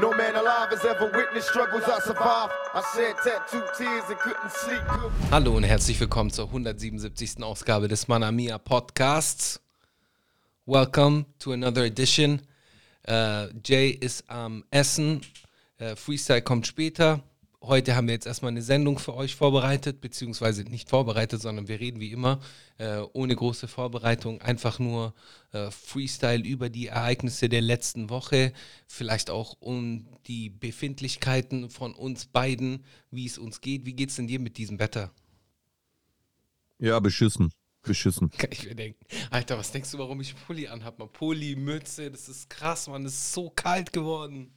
No man alive has ever witnessed struggles I survived. I shed tattooed tears and couldn't sleep. Hallo und herzlich willkommen zur 177. Ausgabe des Manamia Podcasts. Welcome to another edition. Äh, Jay ist am Essen. Äh, Freestyle kommt später. Heute haben wir jetzt erstmal eine Sendung für euch vorbereitet, beziehungsweise nicht vorbereitet, sondern wir reden wie immer äh, ohne große Vorbereitung, einfach nur äh, Freestyle über die Ereignisse der letzten Woche, vielleicht auch um die Befindlichkeiten von uns beiden, wie es uns geht. Wie geht es denn dir mit diesem Wetter? Ja, beschissen. Beschissen. Kann ich mir denken. Alter, was denkst du, warum ich Pulli anhab? Man, Pulli, Mütze, das ist krass, man, es ist so kalt geworden.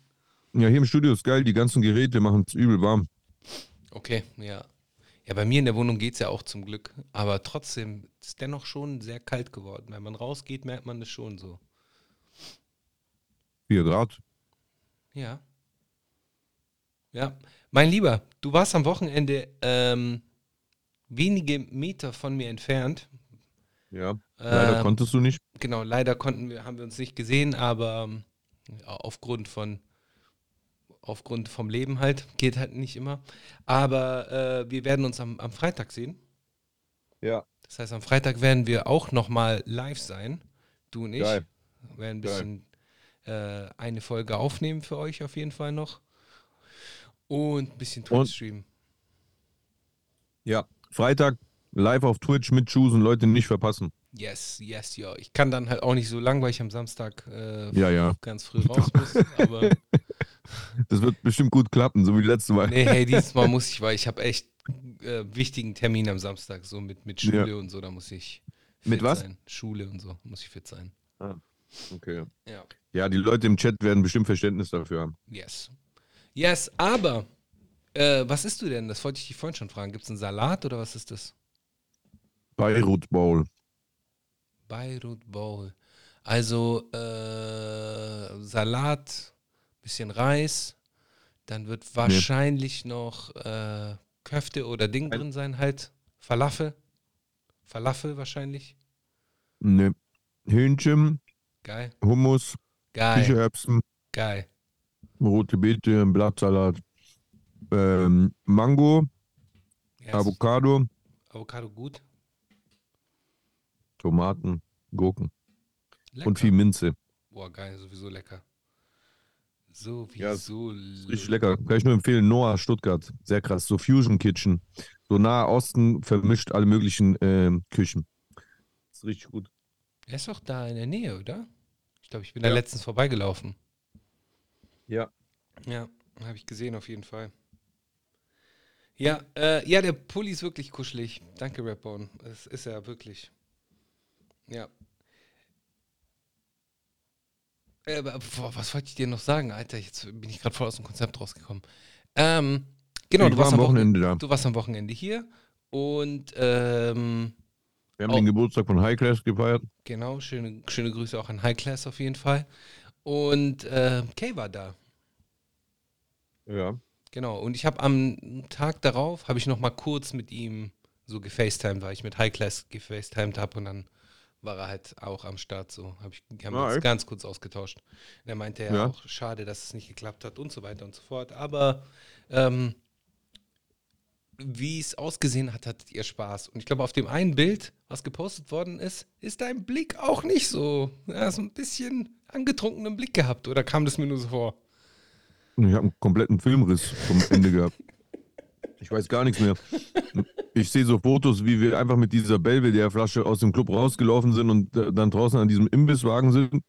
Ja, hier im Studio ist geil, die ganzen Geräte machen es übel warm. Okay, ja. Ja, bei mir in der Wohnung geht es ja auch zum Glück. Aber trotzdem ist es dennoch schon sehr kalt geworden. Wenn man rausgeht, merkt man das schon so. 4 Grad. Ja. Ja. Mein Lieber, du warst am Wochenende ähm, wenige Meter von mir entfernt. Ja. Leider Ähm, konntest du nicht. Genau, leider konnten wir, haben wir uns nicht gesehen, aber ähm, aufgrund von aufgrund vom Leben halt, geht halt nicht immer. Aber äh, wir werden uns am, am Freitag sehen. Ja. Das heißt, am Freitag werden wir auch nochmal live sein. Du und ich. Geil. Wir werden ein bisschen äh, eine Folge aufnehmen für euch auf jeden Fall noch. Und ein bisschen Twitch streamen. Ja. Freitag live auf Twitch mit Choosen, Leute nicht verpassen. Yes, yes, ja. Ich kann dann halt auch nicht so lang, weil ich am Samstag äh, Ja, ja. ganz früh raus muss. Aber Das wird bestimmt gut klappen, so wie letztes Mal. nee, hey, dieses Mal muss ich, weil ich habe echt äh, wichtigen Termin am Samstag, so mit, mit Schule und so, da muss ich fit Mit was? sein. Schule und so, muss ich fit sein. Okay. Ja. Ja, die Leute im Chat werden bestimmt Verständnis dafür haben. Yes. Yes, aber äh, was isst du denn? Das wollte ich dich vorhin schon fragen. Gibt es einen Salat oder was ist das? Beirut Bowl. Beirut Bowl. Also äh, Salat, bisschen Reis, dann wird wahrscheinlich noch äh, Köfte oder Ding Ein- drin sein, halt. Falafel. Falafel wahrscheinlich. Ne. Hühnchen, Geil. Hummus, Geil. Kichererbsen, Geil. rote Beete, Blattsalat, ähm, Mango, Ja, Avocado, Avocado gut. Tomaten, Gurken Lecker. und viel Minze. Boah, geil, sowieso lecker. Ja, Sowieso Richtig lecker. Kann ich nur empfehlen. Noah Stuttgart. Sehr krass. So Fusion Kitchen. So Nahe Osten vermischt alle möglichen ähm, Küchen. Ist richtig gut. Er ist doch da in der Nähe, oder? Ich glaube, ich bin da Ja. letztens vorbeigelaufen. Ja. Ja, habe ich gesehen auf jeden Fall. Ja, äh, ja, der Pulli ist wirklich kuschelig. Danke, Rapbone. Es ist er wirklich. Ja. Äh, boah, was wollte ich dir noch sagen, Alter? Jetzt bin ich gerade voll aus dem Konzept rausgekommen. Ähm, genau, ich du war warst am am Wochenende, Wochenende da. du warst am Wochenende hier und ähm, Wir haben Oh. den Geburtstag von High Class gefeiert. genau, schöne, schöne Grüße auch an High Class auf jeden Fall. Und äh, Kay war da. Ja. Genau, und ich habe am Tag darauf, habe ich noch mal kurz mit ihm so gefacetimed, weil ich mit High Class gefacetimed habe und dann war er halt auch am Start so. Hab ich, haben Ah, uns ganz kurz ausgetauscht. Und er meinte ja, Ja. auch, schade, dass es nicht geklappt hat und so weiter und so fort. Aber ähm, wie es ausgesehen hat, hattet ihr Spaß. Und ich glaube, auf dem einen Bild, was gepostet worden ist, ist dein Blick auch nicht so. Ja, so ein bisschen angetrunkenen Blick gehabt. Oder kam das mir nur so vor? Ich habe einen kompletten Filmriss vom Ende gehabt. Ich weiß gar nichts mehr. Ich sehe so Fotos, wie wir einfach mit dieser Belvedere-Flasche aus dem Club rausgelaufen sind und äh, dann draußen an diesem Imbisswagen sind.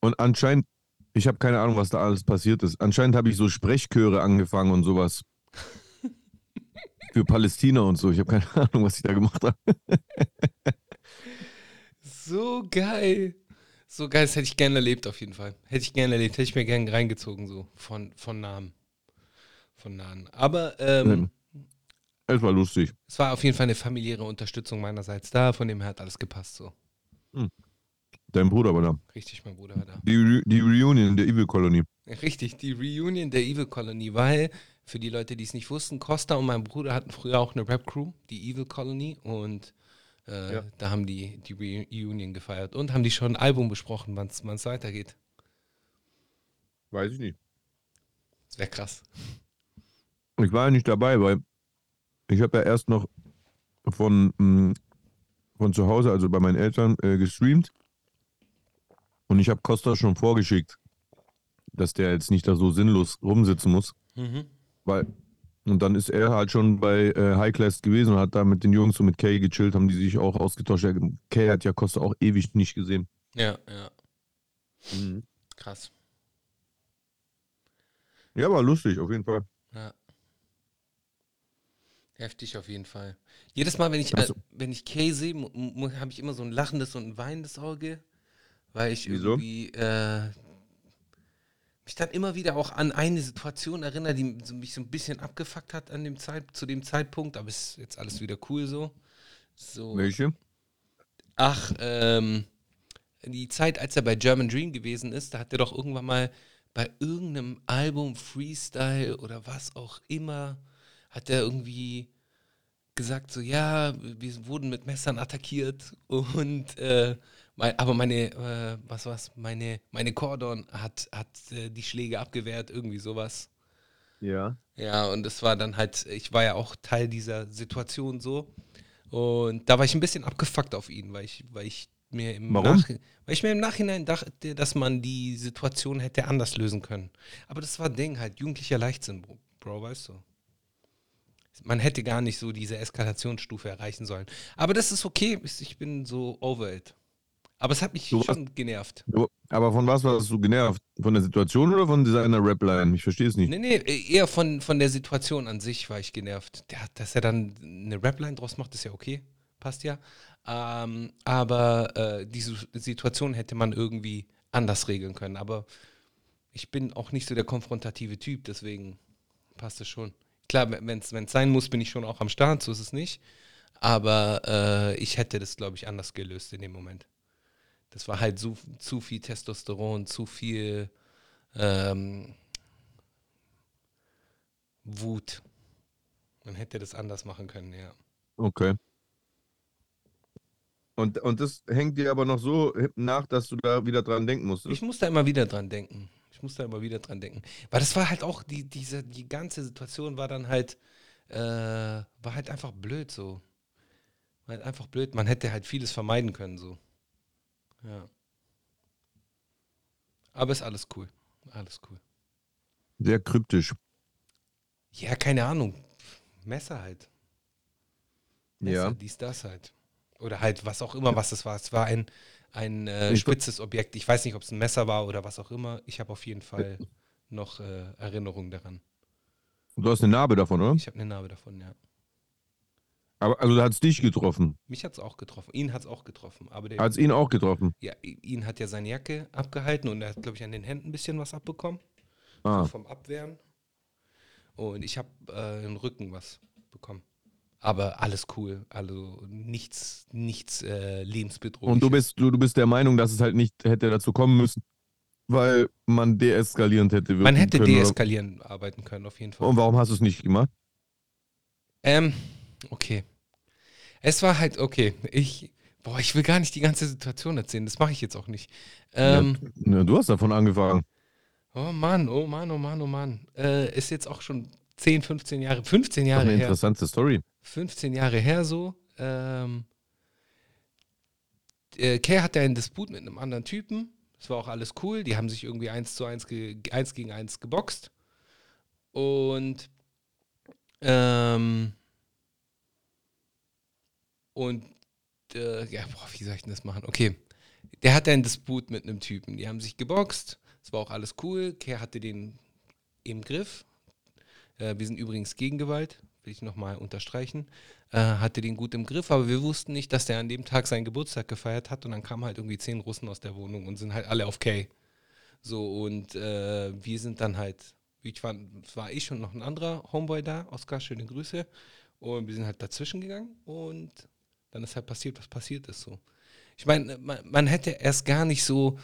Und anscheinend, ich habe keine Ahnung, was da alles passiert ist. Anscheinend habe ich so Sprechchöre angefangen und sowas. Für Palästina und so. Ich habe keine Ahnung, was ich da gemacht habe. So geil. So geil, das hätte ich gerne erlebt auf jeden Fall. Hätte ich gerne erlebt, hätte ich mir gerne reingezogen, so von, von Namen. Von Nahen. Aber ähm, Es war lustig. es war auf jeden Fall eine familiäre Unterstützung meinerseits da, von dem her hat alles gepasst so. Dein Bruder war da. Richtig, mein Bruder war da. Die, Re die Reunion der Evil Colony. Richtig, die Reunion der Evil Colony, weil für die Leute, die es nicht wussten, Costa und mein Bruder hatten früher auch eine Rap-Crew, die Evil Colony, und äh, Ja. da haben die die Reunion gefeiert und haben die schon ein Album besprochen, wann es weitergeht. Weiß ich nicht. Das wäre krass. Ich war ja nicht dabei, weil ich habe ja erst noch von, mh, von zu Hause, also bei meinen Eltern, äh, gestreamt. Und ich habe Costa schon vorgeschickt, dass der jetzt nicht da so sinnlos rumsitzen muss. Mhm. Weil, und dann ist er halt schon bei äh, High Class gewesen und hat da mit den Jungs und mit Kay gechillt, haben die sich auch ausgetauscht. Ja, Kay hat ja Costa auch ewig nicht gesehen. Ja, ja. Krass. Ja, war lustig, auf jeden Fall. Ja. Heftig auf jeden Fall. Jedes Mal, wenn ich, äh, Also- wenn ich Kay sehe, habe ich immer so ein lachendes und ein weinendes Auge, weil ich Wieso? irgendwie äh, mich dann immer wieder auch an eine Situation erinnere, die mich so ein bisschen abgefuckt hat an dem Zeit, zu dem Zeitpunkt, aber ist jetzt alles wieder cool so. So. Welche? Ach, ähm, die Zeit, als er bei German Dream gewesen ist, da hat er doch irgendwann mal bei irgendeinem Album Freestyle oder was auch immer, hat er irgendwie gesagt so, ja, wir wurden mit Messern attackiert und äh, mein, aber meine, äh, was war's, meine, meine Cordon hat, hat äh, die Schläge abgewehrt, irgendwie sowas. Ja. Ja, und es war dann halt, ich war ja auch Teil dieser Situation so. Und da war ich ein bisschen abgefuckt auf ihn, weil ich, weil ich mir im Warum? Nach, weil ich mir im Nachhinein dachte, dass man die Situation hätte anders lösen können. Aber das war Ding halt, jugendlicher Leichtsinn, Bro, weißt du. Man hätte gar nicht so diese Eskalationsstufe erreichen sollen. Aber das ist okay, ich bin so over it. Aber es hat mich Du warst- schon genervt. Du, aber von was warst du genervt? Von der Situation oder von seiner Rap-Line? Ich verstehe es nicht. Nee, nee, eher von, von der Situation an sich war ich genervt. Der, dass er dann eine Rapline draus macht, ist ja okay. Passt ja. Ähm, aber äh, diese Situation hätte man irgendwie anders regeln können. Aber ich bin auch nicht so der konfrontative Typ, deswegen passt es schon. Klar, wenn es sein muss, bin ich schon auch am Start, so ist es nicht. Aber äh, ich hätte das, glaube ich, anders gelöst in dem Moment. Das war halt zu, zu viel Testosteron, zu viel ähm, Wut. Man hätte das anders machen können, ja. Okay. Und, und das hängt dir aber noch so nach, dass du da wieder dran denken musstest. Ich muss da immer wieder dran denken. Ich muss da immer wieder dran denken. Weil das war halt auch, die, diese, die ganze Situation war dann halt, äh, war halt einfach blöd so. War halt einfach blöd. Man hätte halt vieles vermeiden können so. Ja. Aber ist alles cool. Alles cool. Sehr kryptisch. Ja, keine Ahnung. Messer halt. Messer, Ja. dies, das halt. Oder halt was auch immer, was es war. Es war ein, ein äh, spitzes Objekt. Ich weiß nicht, ob es ein Messer war oder was auch immer. Ich habe auf jeden Fall noch äh, Erinnerungen daran. Du hast eine Narbe davon, oder? Ich habe eine Narbe davon, ja. Aber also hat es dich getroffen. Mich hat es auch getroffen. Ihn hat es auch getroffen. Hat es ihn auch getroffen. ja, ihn hat ja seine Jacke abgehalten und er hat, glaube ich, an den Händen ein bisschen was abbekommen. Ah. So vom Abwehren. Und ich habe äh, im Rücken was bekommen. Aber alles cool. Also nichts, nichts äh, lebensbedrohliches. Und du bist, du, du bist der Meinung, dass es halt nicht hätte dazu kommen müssen, weil man deeskalierend hätte Man hätte können. oder- deeskalierend arbeiten können, auf jeden Fall. Und warum hast du es nicht gemacht? Ähm, okay. Es war halt, okay, ich, boah, ich will gar nicht die ganze Situation erzählen, das mache ich jetzt auch nicht. Ähm, Ja, du hast davon angefangen. oh Mann, oh Mann, oh Mann, oh Mann. Äh, ist jetzt auch schon 10, 15 Jahre, 15 Das ist Jahre eine her. interessante Story. 15 Jahre her so. Ähm, äh, Kay hatte einen Disput mit einem anderen Typen. Das war auch alles cool. Die haben sich irgendwie eins zu eins, ge eins gegen eins geboxt. Und ähm, und äh, ja, boah, wie soll ich denn das machen? Okay. Der hatte einen Disput mit einem Typen. Die haben sich geboxt. Es war auch alles cool. Kay hatte den im Griff. Äh, wir sind übrigens gegen Gewalt, will ich nochmal unterstreichen. Äh, hatte den gut im Griff, aber wir wussten nicht, dass der an dem Tag seinen Geburtstag gefeiert hat und dann kamen halt irgendwie zehn Russen aus der Wohnung und sind halt alle auf Kay. So, und äh, wir sind dann halt, ich war, war ich und noch ein anderer Homeboy da, Oskar, schöne Grüße. Und wir sind halt dazwischen gegangen und dann ist halt passiert, was passiert ist so. Ich meine, man, man hätte erst gar nicht so,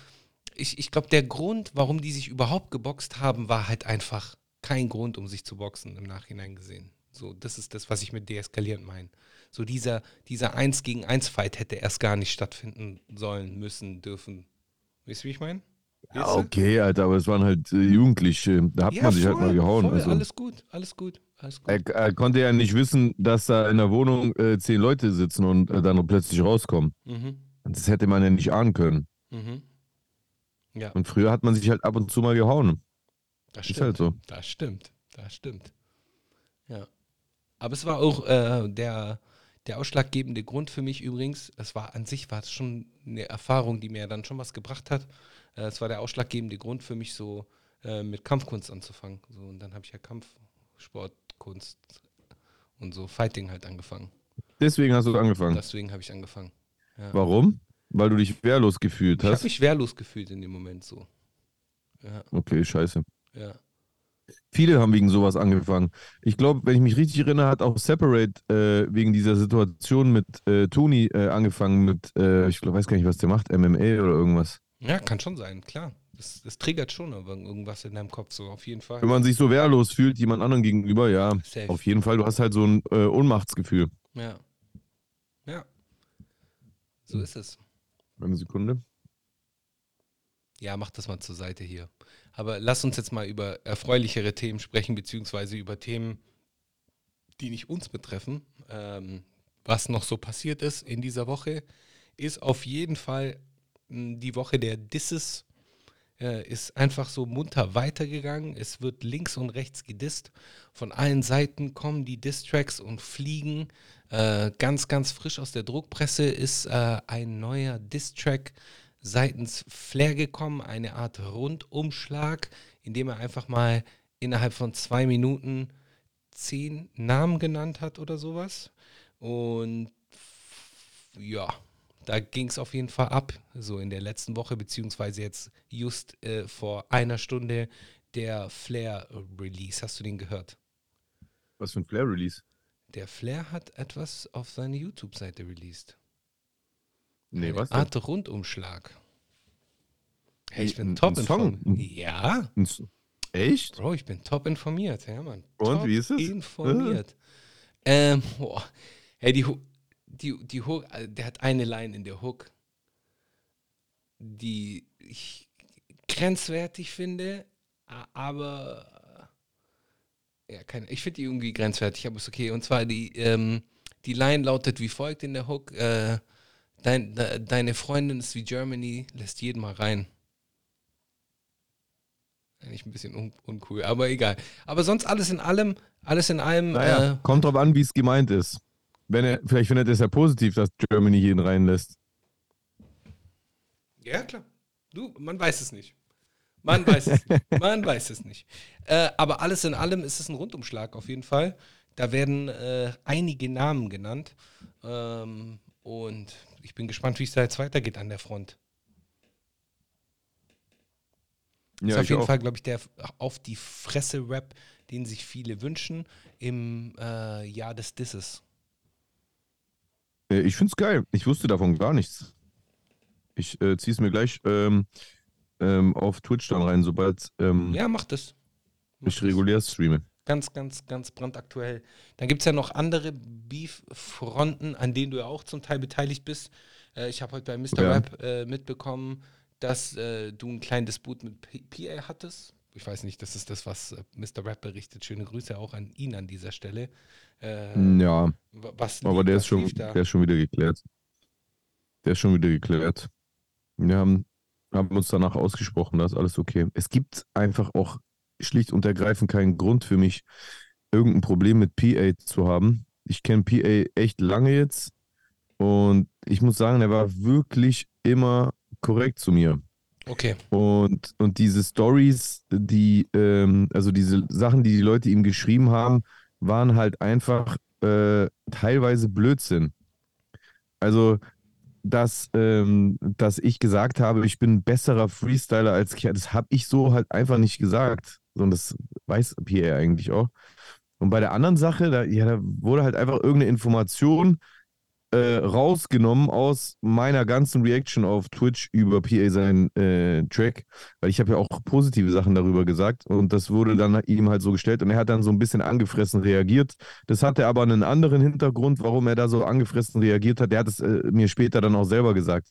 ich, ich glaube, der Grund, warum die sich überhaupt geboxt haben, war halt einfach kein Grund, um sich zu boxen im Nachhinein gesehen. So, das ist das, was ich mit deeskalierend meine. So dieser, dieser 1 gegen 1 Fight hätte erst gar nicht stattfinden sollen, müssen, dürfen. Weißt du, wie ich meine? Ja, okay, Alter, aber es waren halt äh, Jugendliche. Da hat Ja, man sich halt voll, mal gehauen. voll, Also. Alles gut, alles gut, alles gut. Er, er konnte ja nicht wissen, dass da in der Wohnung äh, zehn Leute sitzen und äh, dann plötzlich rauskommen. Mhm, Das hätte man ja nicht ahnen können. mhm. Ja, Und früher hat man sich halt ab und zu mal gehauen. das Ist stimmt. halt so. Das stimmt, das stimmt. Aber es war auch äh, der, der ausschlaggebende Grund für mich übrigens. Es war an sich war es schon eine Erfahrung, die mir dann schon was gebracht hat. Äh, es war der ausschlaggebende Grund für mich, so äh, mit Kampfkunst anzufangen. So, und dann habe ich ja Kampfsportkunst und so Fighting halt angefangen. Deswegen hast du angefangen. Deswegen habe ich angefangen. Ja. Warum? Weil du dich wehrlos gefühlt Ich habe hast. mich wehrlos gefühlt in dem Moment so. Ja, Okay, scheiße. ja. Viele haben wegen sowas angefangen. Ich glaube, wenn ich mich richtig erinnere, hat auch Separate äh, wegen dieser Situation mit äh, Toni äh, angefangen mit, äh, ich glaub, weiß gar nicht, was der macht, MMA oder irgendwas. Ja, kann schon sein, klar. Das, das triggert schon irgendwas in deinem Kopf, so auf jeden Fall. Wenn man sich so wehrlos fühlt, jemand anderen gegenüber, ja, Safe. auf jeden Fall, du hast halt so ein äh, Ohnmachtsgefühl. Ja. Ja. So ist es. Eine Sekunde. Ja, mach das mal zur Seite hier. Aber lass uns jetzt mal über erfreulichere Themen sprechen, beziehungsweise über Themen, die nicht uns betreffen. Ähm, was noch so passiert ist in dieser Woche, ist auf jeden Fall mh, die Woche der Disses. Äh, ist einfach so munter weitergegangen. Es wird links und rechts gedisst. Von allen Seiten kommen die Diss-Tracks und fliegen. Äh, ganz, ganz frisch aus der Druckpresse ist äh, ein neuer Diss-Track seitens Flair gekommen. Eine Art Rundumschlag, in dem er einfach mal innerhalb von zwei Minuten zehn Namen genannt hat oder sowas. Und ja, da ging es auf jeden Fall ab, so in der letzten Woche, beziehungsweise jetzt just äh, vor einer Stunde der Flair-Release. Hast du den gehört? Was für ein Flair-Release? Der Flair hat etwas auf seine YouTube-Seite released. Nee, was? denn? Art Rundumschlag. Hey, ich bin Ein- top ein Song? informiert. Ja, Ein Echt? Bro, ich bin top informiert. Ja, Mann. Und, top wie ist es? Informiert. Ähm, boah. Hey, die, die, die Hook, äh, der hat eine Line in der Hook, die ich grenzwertig finde, aber ja, keine, ich finde die irgendwie grenzwertig, aber ist okay. Und zwar die, ähm, die Line lautet wie folgt in der Hook: äh, Dein, de, Deine Freundin ist wie Germany, lässt jeden mal rein. Eigentlich ein bisschen un uncool, aber egal. Aber sonst alles in allem, alles in allem, Naja, äh, kommt drauf an, wie es gemeint ist. Wenn er, vielleicht findet er es ja positiv, dass Germany jeden reinlässt. Ja, klar. Du, man weiß es nicht. Man weiß es nicht. Man weiß es nicht. Äh, aber alles in allem ist es ein Rundumschlag auf jeden Fall. Da werden äh, einige Namen genannt. Ähm, und ich bin gespannt, wie es da jetzt weitergeht an der Front. ist Ja, auf ich jeden auch. Fall, glaube ich, der auf die Fresse-Rap, den sich viele wünschen im äh, Jahr des Disses. Äh, Ich finde es geil. Ich wusste davon gar nichts. Ich äh, ziehe es mir gleich ähm, ähm, auf Twitch dann rein, sobald ähm, Ja, macht es. Macht ich regulär streame. Ganz, ganz, ganz brandaktuell. Dann gibt es ja noch andere Beef-Fronten, an denen du ja auch zum Teil beteiligt bist. Äh, ich habe heute bei Mr. Ja. Rap äh, mitbekommen, dass äh, du einen kleinen Disput mit PA hattest. Ich weiß nicht, das ist das, was äh, Mr. Rap berichtet. Schöne Grüße auch an ihn an dieser Stelle. Äh, Ja, wa- was aber lief- der ist, schon, der ist schon wieder geklärt. Der ist schon wieder geklärt. Wir haben, haben uns danach ausgesprochen, da ist alles okay. Es gibt einfach auch schlicht und ergreifend keinen Grund für mich, irgendein Problem mit PA zu haben. Ich kenne PA echt lange jetzt und ich muss sagen, er war wirklich immer korrekt zu mir. Okay. Und, und diese Stories, die, ähm, also diese Sachen, die die Leute ihm geschrieben haben, waren halt einfach äh, teilweise Blödsinn. Also, dass, ähm, dass ich gesagt habe, ich bin ein besserer Freestyler als Kian, das habe ich so halt einfach nicht gesagt. Und das weiß Pierre eigentlich auch. Und bei der anderen Sache, da, ja, da wurde halt einfach irgendeine Information äh, rausgenommen aus meiner ganzen Reaction auf Twitch über PA seinen äh, Track, weil ich habe ja auch positive Sachen darüber gesagt und das wurde dann ihm halt so gestellt und er hat dann so ein bisschen angefressen reagiert. Das hatte aber einen anderen Hintergrund, warum er da so angefressen reagiert hat. Der hat es äh, mir später dann auch selber gesagt.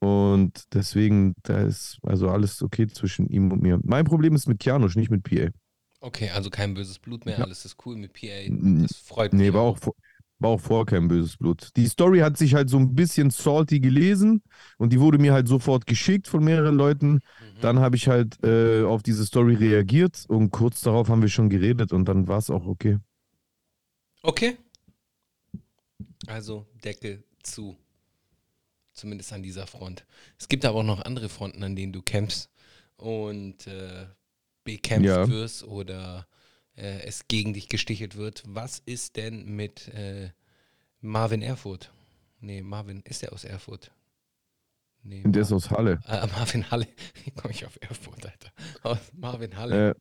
Und deswegen, da ist also alles okay zwischen ihm und mir. Mein Problem ist mit Kianosch, nicht mit PA. Okay, also kein böses Blut mehr, Ja. alles ist cool mit PA. Das freut mich. Nee, war auch, vor- war auch vorher kein böses Blut. Die Story hat sich halt so ein bisschen salty gelesen und die wurde mir halt sofort geschickt von mehreren Leuten. Mhm. Dann habe ich halt äh, auf diese Story reagiert und kurz darauf haben wir schon geredet und dann war es auch okay. Okay. Also Deckel zu. Zumindest an dieser Front. Es gibt aber auch noch andere Fronten, an denen du kämpfst und äh, bekämpft Ja. wirst oder äh, es gegen dich gestichelt wird. Was ist denn mit äh, Marvin Erfurt? Nee, Marvin, ist der aus Erfurt? Nee, Und der ist Mar- aus Halle. äh, Marvin Halle. Wie komme ich auf Erfurt, Alter? Aus Marvin Halle. Äh,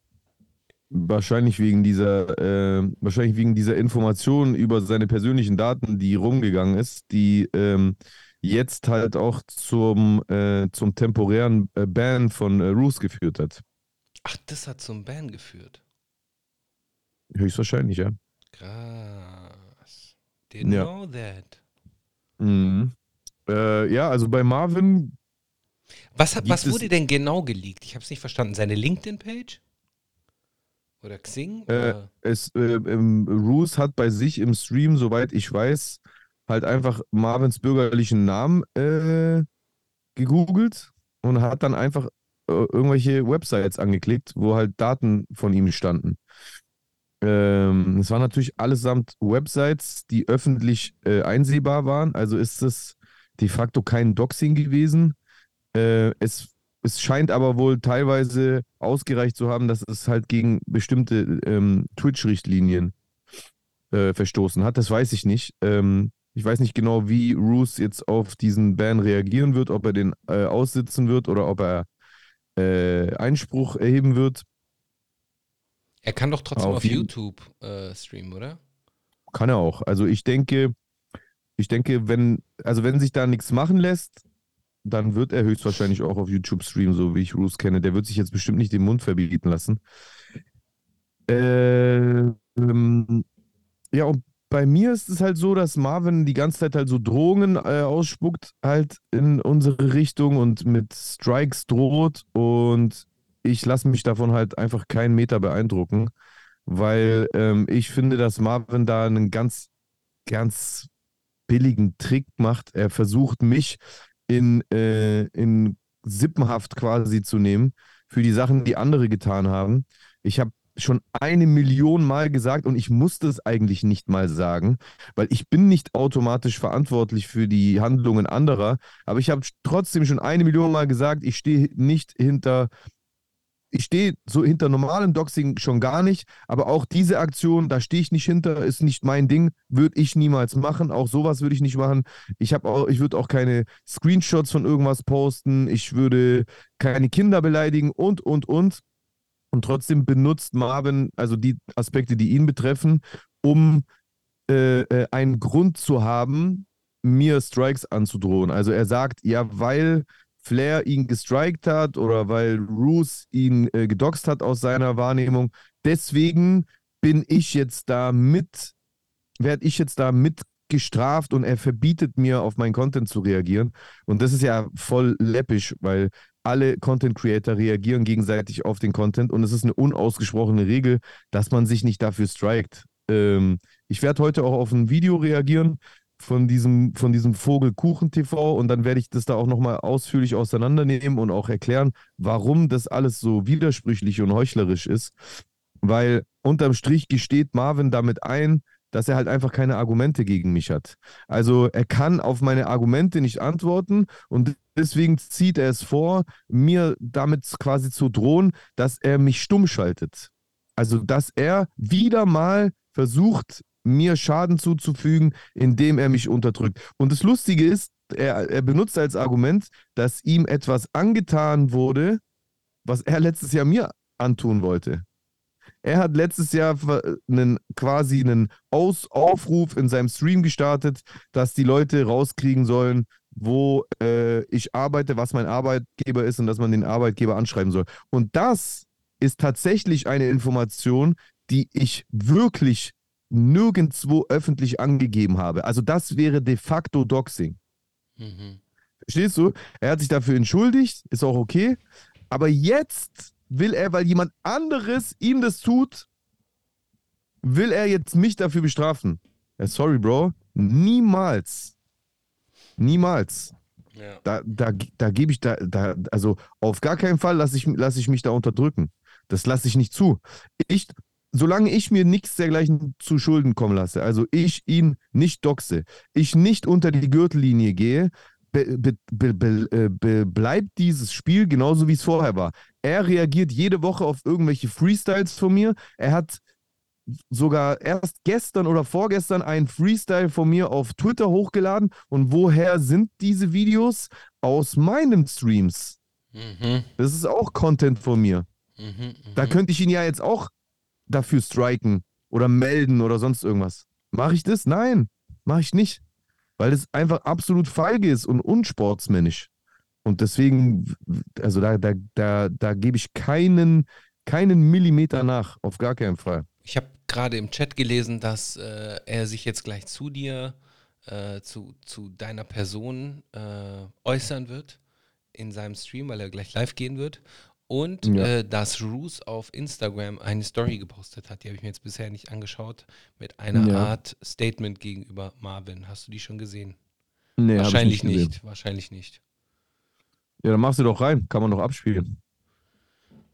wahrscheinlich wegen dieser, äh, wahrscheinlich wegen dieser Information über seine persönlichen Daten, die rumgegangen ist, die ähm, jetzt halt auch zum, äh, zum temporären äh, Ban von äh, Roos geführt hat. Ach, das hat zum Ban geführt. Höchstwahrscheinlich, ja. Krass. Didn't Ja. know that. Mhm. Äh, ja, also bei Marvin, Was, hat, was wurde denn genau geleakt? Ich habe es nicht verstanden. Seine LinkedIn-Page? Oder Xing? Äh, Oder? es, äh, ähm, Roos hat bei sich im Stream, soweit ich weiß, halt einfach Marvins bürgerlichen Namen äh, gegoogelt und hat dann einfach äh, irgendwelche Websites angeklickt, wo halt Daten von ihm standen. Ähm, es waren natürlich allesamt Websites, die öffentlich äh, einsehbar waren. Also ist es de facto kein Doxing gewesen. Äh, es, es scheint aber wohl teilweise ausgereicht zu haben, dass es halt gegen bestimmte ähm, Twitch-Richtlinien äh, verstoßen hat. Das weiß ich nicht. Ähm, ich weiß nicht genau, wie Roos jetzt auf diesen Ban reagieren wird, ob er den äh, aussitzen wird oder ob er äh, Einspruch erheben wird. Er kann doch trotzdem auf auf, YouTube äh, streamen, oder? Kann er auch. Also ich denke, ich denke, wenn, also wenn sich da nichts machen lässt, dann wird er höchstwahrscheinlich auch auf YouTube streamen, so wie ich Roos kenne. Der wird sich jetzt bestimmt nicht den Mund verbieten lassen. Äh, ähm, ja, und bei mir ist es halt so, dass Marvin die ganze Zeit halt so Drohungen äh, ausspuckt, halt in unsere Richtung und mit Strikes droht. Und ich lasse mich davon halt einfach keinen Meter beeindrucken, weil ähm, ich finde, dass Marvin da einen ganz, ganz billigen Trick macht. Er versucht mich in, äh, in Sippenhaft quasi zu nehmen für die Sachen, die andere getan haben. Ich habe schon eine Million Mal gesagt und ich musste es eigentlich nicht mal sagen, weil ich bin nicht automatisch verantwortlich für die Handlungen anderer, aber ich habe trotzdem schon eine Million Mal gesagt, ich stehe nicht hinter ich stehe so hinter normalem Doxing schon gar nicht, aber auch diese Aktion, da stehe ich nicht hinter, ist nicht mein Ding, würde ich niemals machen. Auch sowas würde ich nicht machen. Ich ich würde auch keine Screenshots von irgendwas posten. Ich würde keine Kinder beleidigen und und und. Und trotzdem benutzt Marvin also die Aspekte, die ihn betreffen, um äh, äh, einen Grund zu haben, mir Strikes anzudrohen. Also er sagt, ja, weil Flair ihn gestrikt hat oder weil Roos ihn äh, gedoxt hat aus seiner Wahrnehmung. Deswegen bin ich jetzt da mit, werde ich jetzt da mit gestraft und er verbietet mir, auf meinen Content zu reagieren. Und das ist ja voll läppisch, weil alle Content Creator reagieren gegenseitig auf den Content und es ist eine unausgesprochene Regel, dass man sich nicht dafür strikt. Ähm, ich werde heute auch auf ein Video reagieren von diesem, von diesem Vogel Kuchen TV und dann werde ich das da auch nochmal ausführlich auseinandernehmen und auch erklären, warum das alles so widersprüchlich und heuchlerisch ist. Weil unterm Strich gesteht Marvin damit ein, dass er halt einfach keine Argumente gegen mich hat. Also er kann auf meine Argumente nicht antworten und deswegen zieht er es vor, mir damit quasi zu drohen, dass er mich stumm schaltet. Also dass er wieder mal versucht, mir Schaden zuzufügen, indem er mich unterdrückt. Und das Lustige ist, er, er benutzt als Argument, dass ihm etwas angetan wurde, was er letztes Jahr mir antun wollte. Er hat letztes Jahr einen, quasi einen Aus Aufruf in seinem Stream gestartet, dass die Leute rauskriegen sollen, wo äh, ich arbeite, was mein Arbeitgeber ist und dass man den Arbeitgeber anschreiben soll. Und das ist tatsächlich eine Information, die ich wirklich nirgendwo öffentlich angegeben habe. Also das wäre de facto Doxing. Mhm. Verstehst du? Er hat sich dafür entschuldigt, ist auch okay. Aber jetzt will er, weil jemand anderes ihm das tut, will er jetzt mich dafür bestrafen. Ja, sorry, Bro. Niemals. Niemals. Ja. Da, da, da gebe ich da, da, also auf gar keinen Fall lasse ich, lass ich mich da unterdrücken. Das lasse ich nicht zu. Ich, solange ich mir nichts dergleichen zu Schulden kommen lasse, also ich ihn nicht doxe, ich nicht unter die Gürtellinie gehe, be, be, äh, be, bleibt dieses Spiel genauso wie es vorher war. Er reagiert jede Woche auf irgendwelche Freestyles von mir. Er hat sogar erst gestern oder vorgestern einen Freestyle von mir auf Twitter hochgeladen. Und woher sind diese Videos? Aus meinen Streams. Mhm. Das ist auch Content von mir. Mhm. Da mhm. könnte ich ihn ja jetzt auch dafür striken oder melden oder sonst irgendwas. Mache ich das? Nein, mache ich nicht. Weil es einfach absolut feige ist und unsportsmännisch. Und deswegen, also da, da, da, da gebe ich keinen, keinen Millimeter nach, auf gar keinen Fall. Ich habe gerade im Chat gelesen, dass äh, er sich jetzt gleich zu dir, äh, zu, zu deiner Person äh, äußern wird in seinem Stream, weil er gleich live gehen wird. Und Ja. äh, dass Roos auf Instagram eine Story gepostet hat, die habe ich mir jetzt bisher nicht angeschaut, mit einer Ja. Art Statement gegenüber Marvin. Hast du die schon gesehen? Nee, wahrscheinlich gesehen. nicht, wahrscheinlich nicht. Ja, dann machst du doch rein. Kann man doch abspielen.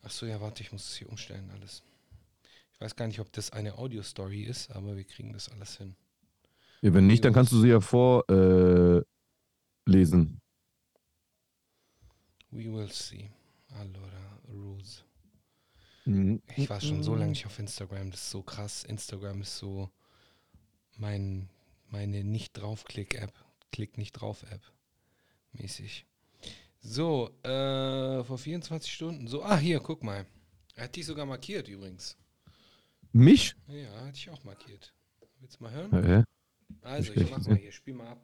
Achso, ja, warte, ich muss es hier umstellen alles. Ich weiß gar nicht, ob das eine Audio-Story ist, aber wir kriegen das alles hin. Ja, wenn nicht, dann kannst du sie ja vorlesen. Äh. We will see. Allora, Roos. Mhm. Ich war schon so lange nicht auf Instagram, das ist so krass. Instagram ist so mein, meine Nicht-Draufklick-App. Klick nicht drauf App. Mäßig. So, äh, vor 24 Stunden. So, ah, hier, guck mal. Er hat dich sogar markiert übrigens. Mich? Ja, hatte ich auch markiert. Willst du mal hören? Hä? Also, ich ich gesehen. mal hier, spiel mal ab.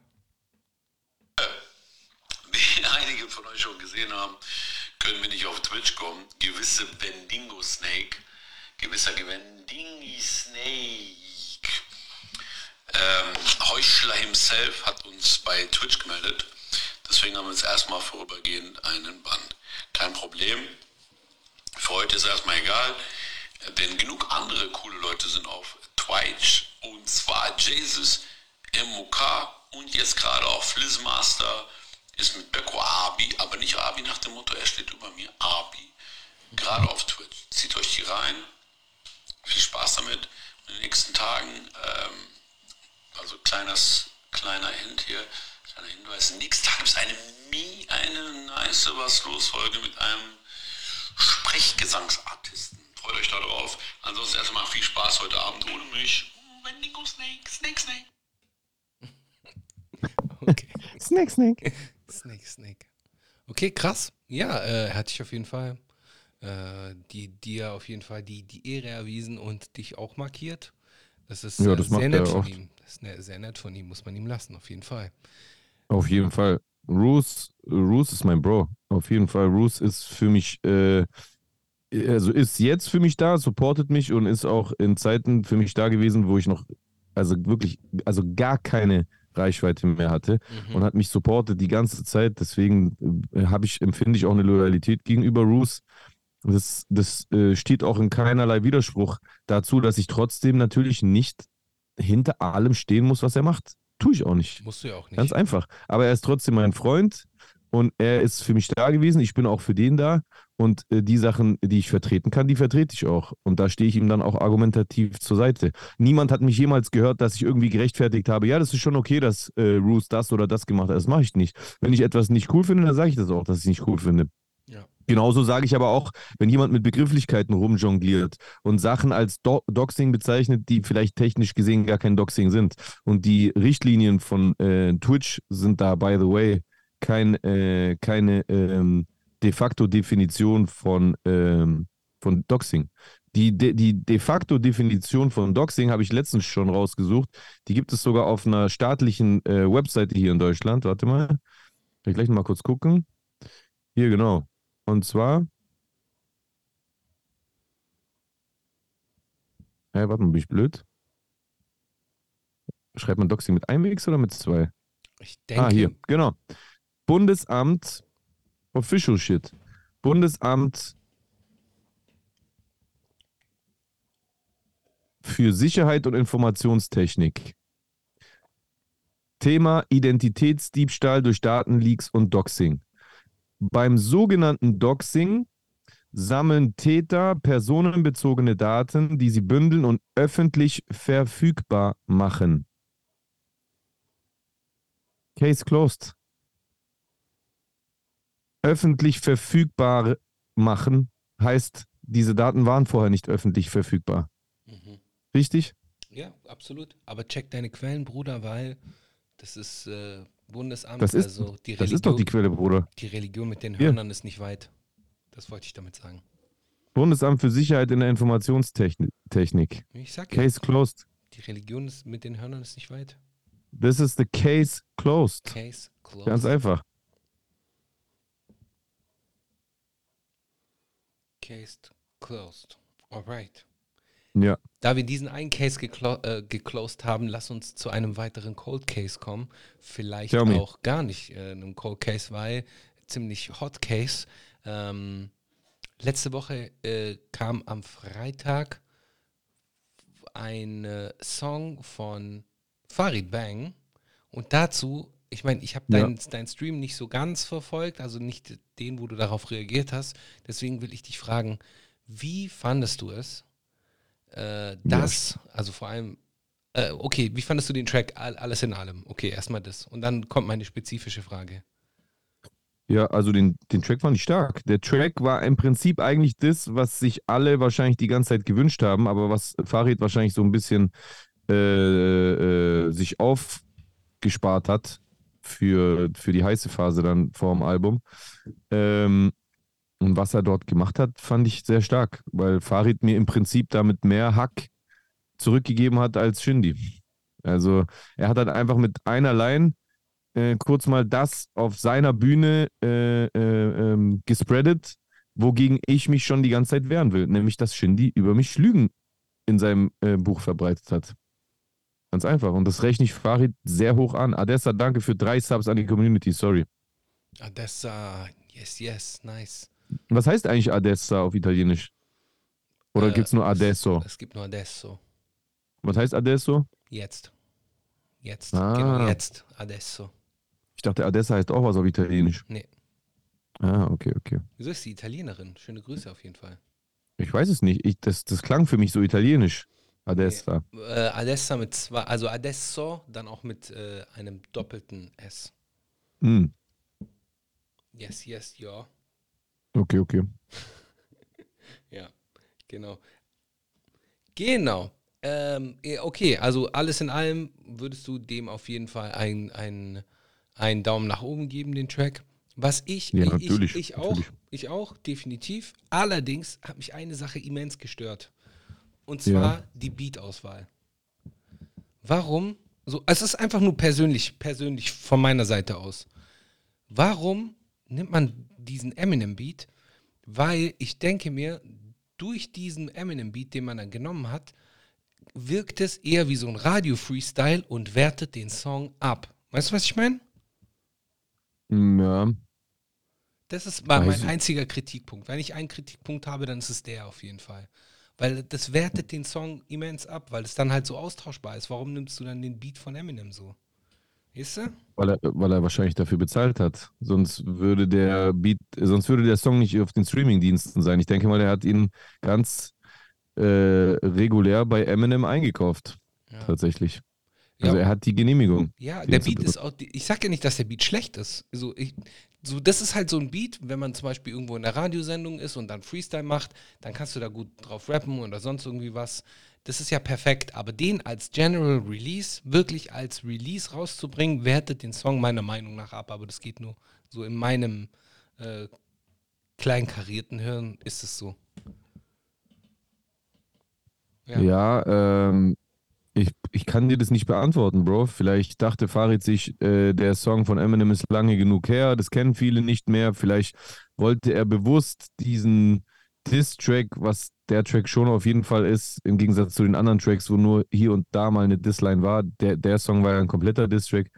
Wie einige von euch schon gesehen haben, können wir nicht auf Twitch kommen. Gewisse Vendingo Snake, gewisser Vendingi Snake, ähm, Heuchler himself hat uns bei Twitch gemeldet. Deswegen haben wir jetzt erstmal vorübergehend einen Bann. Kein Problem. Für heute ist erstmal egal, denn genug andere coole Leute sind auf Twitch. Und zwar Jesus, MOK und jetzt gerade auch Beko Nicht Abi nach dem Motto, er steht über mir, Abi. Gerade auf Twitch. Zieht euch die rein. Viel Spaß damit. In den nächsten Tagen, ähm, also kleines, kleiner Hint hier, kleiner Hinweis. Nächsten Tag gibt es eine, Mi- eine nice Was los Folge mit einem Sprechgesangsartisten. Freut euch darauf. Ansonsten erstmal viel Spaß heute Abend ohne mich. Wendigo Snake, Snake, Snake. Okay. Snake, Snake. Snake, Snake. Okay, krass. Ja, äh, er hat dich auf jeden Fall, äh, die, dir auf jeden Fall die, die Ehre erwiesen und dich auch markiert. Das ist Ja, äh, das sehr nett von oft. ihm. Das ist ne, sehr nett von ihm, muss man ihm lassen, auf jeden Fall. Auf jeden Fall. Roos, Roos ist mein Bro. Auf jeden Fall. Roos ist für mich, äh, also ist jetzt für mich da, supportet mich und ist auch in Zeiten für mich da gewesen, wo ich noch, also wirklich, also gar keine Reichweite mehr hatte Mhm. und hat mich supportet die ganze Zeit. Deswegen äh, habe ich, empfinde ich auch eine Loyalität gegenüber Roos. Das, das äh, steht auch in keinerlei Widerspruch dazu, dass ich trotzdem natürlich nicht hinter allem stehen muss, was er macht. Tue ich auch nicht. Musst du ja auch nicht. Ganz einfach. Aber er ist trotzdem mein Freund und er ist für mich da gewesen. Ich bin auch für den da. Und äh, die Sachen, die ich vertreten kann, die vertrete ich auch. Und da stehe ich ihm dann auch argumentativ zur Seite. Niemand hat mich jemals gehört, dass ich irgendwie gerechtfertigt habe, ja, das ist schon okay, dass äh, Roos das oder das gemacht hat. Das mache ich nicht. Wenn ich etwas nicht cool finde, dann sage ich das auch, dass ich es nicht cool finde. Ja. Genauso sage ich aber auch, wenn jemand mit Begrifflichkeiten rumjongliert und Sachen als Do Doxing bezeichnet, die vielleicht technisch gesehen gar kein Doxing sind. Und die Richtlinien von äh, Twitch sind da, by the way, kein, äh, keine ähm, de facto Definition von, ähm, von Doxing. Die, de, die de facto Definition von Doxing habe ich letztens schon rausgesucht. Die gibt es sogar auf einer staatlichen äh, Webseite hier in Deutschland. Warte mal. Kann ich gleich noch mal kurz gucken. Hier, genau. Und zwar. Hä, warte mal, bin ich blöd? Schreibt man Doxing mit einem X oder mit zwei? Ich denke, Ah, hier, genau. Bundesamt, Official Shit, Bundesamt für Sicherheit und Informationstechnik. Thema Identitätsdiebstahl durch Datenleaks und Doxing. Beim sogenannten Doxing sammeln Täter personenbezogene Daten, die sie bündeln und öffentlich verfügbar machen. Case closed. Öffentlich verfügbar machen heißt, diese Daten waren vorher nicht öffentlich verfügbar. Mhm. Richtig? Ja, absolut. Aber check deine Quellen, Bruder, weil das ist äh, Bundesamt. Das ist, also die das ist doch die Religion- Quelle, Bruder. Die Religion mit den. Hörnern ist nicht weit. Das wollte ich damit sagen. Bundesamt für Sicherheit in der Informationstechnik. Technik. Ich sag ja, Case closed. die Religion ist mit den Hörnern ist nicht weit. This is the case closed. Case closed. Ganz einfach. Case closed. Alright. Ja. Da wir diesen einen Case geklo äh, geclosed haben, lass uns zu einem weiteren Cold Case kommen. Vielleicht Tell me. auch gar nicht äh, einem Cold Case, weil ziemlich Hot Case. Ähm, letzte Woche äh, kam am Freitag ein Song von Farid Bang und dazu, ich meine, ich habe Ja. deinen dein Stream nicht so ganz verfolgt, also nicht den, wo du darauf reagiert hast. Deswegen will ich dich fragen, wie fandest du es, äh, das, also vor allem, äh, okay, wie fandest du den Track all, alles in allem? Okay, erstmal das. Und dann kommt meine spezifische Frage. Ja, also den, den Track fand ich stark. Der Track war im Prinzip eigentlich das, was sich alle wahrscheinlich die ganze Zeit gewünscht haben, aber was Farid wahrscheinlich so ein bisschen äh, äh, sich aufgespart hat für, für die heiße Phase dann vor dem Album. Ähm, und was er dort gemacht hat, fand ich sehr stark, weil Farid mir im Prinzip damit mehr Hack zurückgegeben hat als Shindy. Also er hat halt einfach mit einer Line äh, kurz mal das auf seiner Bühne äh, äh, ähm, gespreadet, wogegen ich mich schon die ganze Zeit wehren will, nämlich dass Shindy über mich Lügen in seinem äh, Buch verbreitet hat. Ganz einfach. Und das rechne ich Farid sehr hoch an. Adessa, danke für drei Subs an die Community, sorry. Adessa, yes, yes, nice. Was heißt eigentlich Adessa auf Italienisch? Oder Äh, gibt es nur es- Adesso? Es gibt nur Adesso. Was heißt Adesso? Jetzt. Jetzt. Ah. Genau, jetzt. Adesso. Ich dachte, Adessa heißt auch was auf Italienisch. Nee. Ah, okay, okay. Wieso ist die Italienerin? Schöne Grüße auf jeden Fall. Ich weiß es nicht. Ich, das, das klang für mich so italienisch. Adessa. Äh, Adessa mit zwei, also Adesso, dann auch mit äh, einem doppelten S. Hm. Yes, yes, ja. Okay, okay. Ja, genau. Genau. Ähm, eh, okay, also alles in allem würdest du dem auf jeden Fall einen einen Daumen nach oben geben, den Track. Was ich, Ja, ich, ich, ich auch, natürlich. ich auch, definitiv. Allerdings hat mich eine Sache immens gestört. Und Ja. zwar die Beat-Auswahl. Warum? So, es ist einfach nur persönlich, persönlich von meiner Seite aus. Warum nimmt man diesen Eminem-Beat? Weil ich denke mir, durch diesen Eminem-Beat, den man dann genommen hat, wirkt es eher wie so ein Radio-Freestyle und wertet den Song ab. Weißt du, was ich meine? Hm, Ja. Das ist mein einziger Kritikpunkt. Wenn ich einen Kritikpunkt habe, dann ist es der auf jeden Fall. Weil das wertet den Song immens ab, weil es dann halt so austauschbar ist. Warum nimmst du dann den Beat von Eminem so? Weißt du? Weil er, weil er wahrscheinlich dafür bezahlt hat. Sonst würde der Beat, sonst würde der Song nicht auf den Streamingdiensten sein. Ich denke mal, er hat ihn ganz äh, regulär bei Eminem eingekauft. Ja. Tatsächlich. Ja. Also er hat die Genehmigung. Ja, der Beat ist auch, ich sag ja nicht, dass der Beat schlecht ist. So, ich, so, das ist halt so ein Beat, wenn man zum Beispiel irgendwo in der Radiosendung ist und dann Freestyle macht, dann kannst du da gut drauf rappen oder sonst irgendwie was. Das ist ja perfekt, aber den als General Release, wirklich als Release rauszubringen, wertet den Song meiner Meinung nach ab, aber das geht nur so in meinem äh, kleinkarierten Hirn ist es so. Ja. Ja, ähm, ich, ich kann dir das nicht beantworten, Bro. Vielleicht dachte Farid sich, äh, der Song von Eminem ist lange genug her, das kennen viele nicht mehr. Vielleicht wollte er bewusst diesen Diss-Track, was der Track schon auf jeden Fall ist, im Gegensatz zu den anderen Tracks, wo nur hier und da mal eine Diss-Line war. Der, der Song war ja ein kompletter Diss-Track.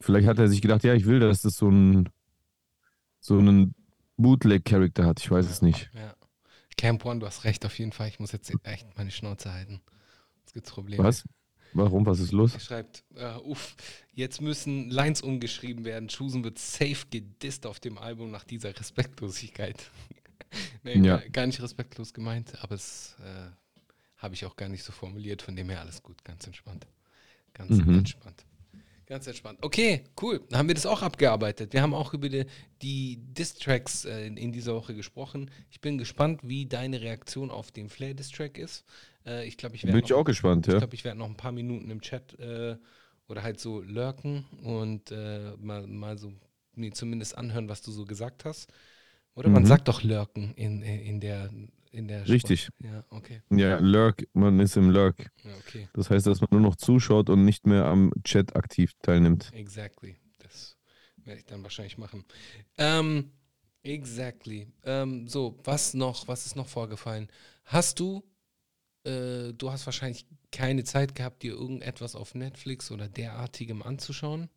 Vielleicht hat er sich gedacht, ja, ich will, dass das so ein so einen Bootleg-Charakter hat. Ich weiß es nicht. Ja. Camp One, du hast recht, auf jeden Fall. Ich muss jetzt echt meine Schnauze halten. Jetzt gibt's Probleme. Was? Warum? Was ist los? Er schreibt, äh, uff, jetzt müssen Lines umgeschrieben werden. Chusen wird safe gedisst auf dem Album nach dieser Respektlosigkeit. nee, Ja. gar, nicht respektlos gemeint, aber es äh, habe ich auch gar nicht so formuliert. Von dem her alles gut, ganz entspannt. Ganz Mhm. entspannt. Ganz entspannt. Okay, cool. Dann haben wir das auch abgearbeitet. Wir haben auch über die, die Diss-Tracks äh, in, in dieser Woche gesprochen. Ich bin gespannt, wie deine Reaktion auf den Flair-Diss-Track ist. Äh, ich glaube, ich werde Bin ich auch gespannt, ich ja. glaube, ich werde noch ein paar Minuten im Chat äh, oder halt so lurken und äh, mal, mal so, nee, zumindest anhören, was du so gesagt hast. Oder man Mhm. sagt doch lurken in, in der in der Richtig. Ja, okay. Ja, Lurk, man ist im Lurk. Ja, okay. Das heißt, dass man nur noch zuschaut und nicht mehr am Chat aktiv teilnimmt. Exactly. Das werde ich dann wahrscheinlich machen. Ähm, exactly. Ähm, so, was noch, was ist noch vorgefallen? Hast du, äh, du hast wahrscheinlich keine Zeit gehabt, dir irgendetwas auf Netflix oder derartigem anzuschauen?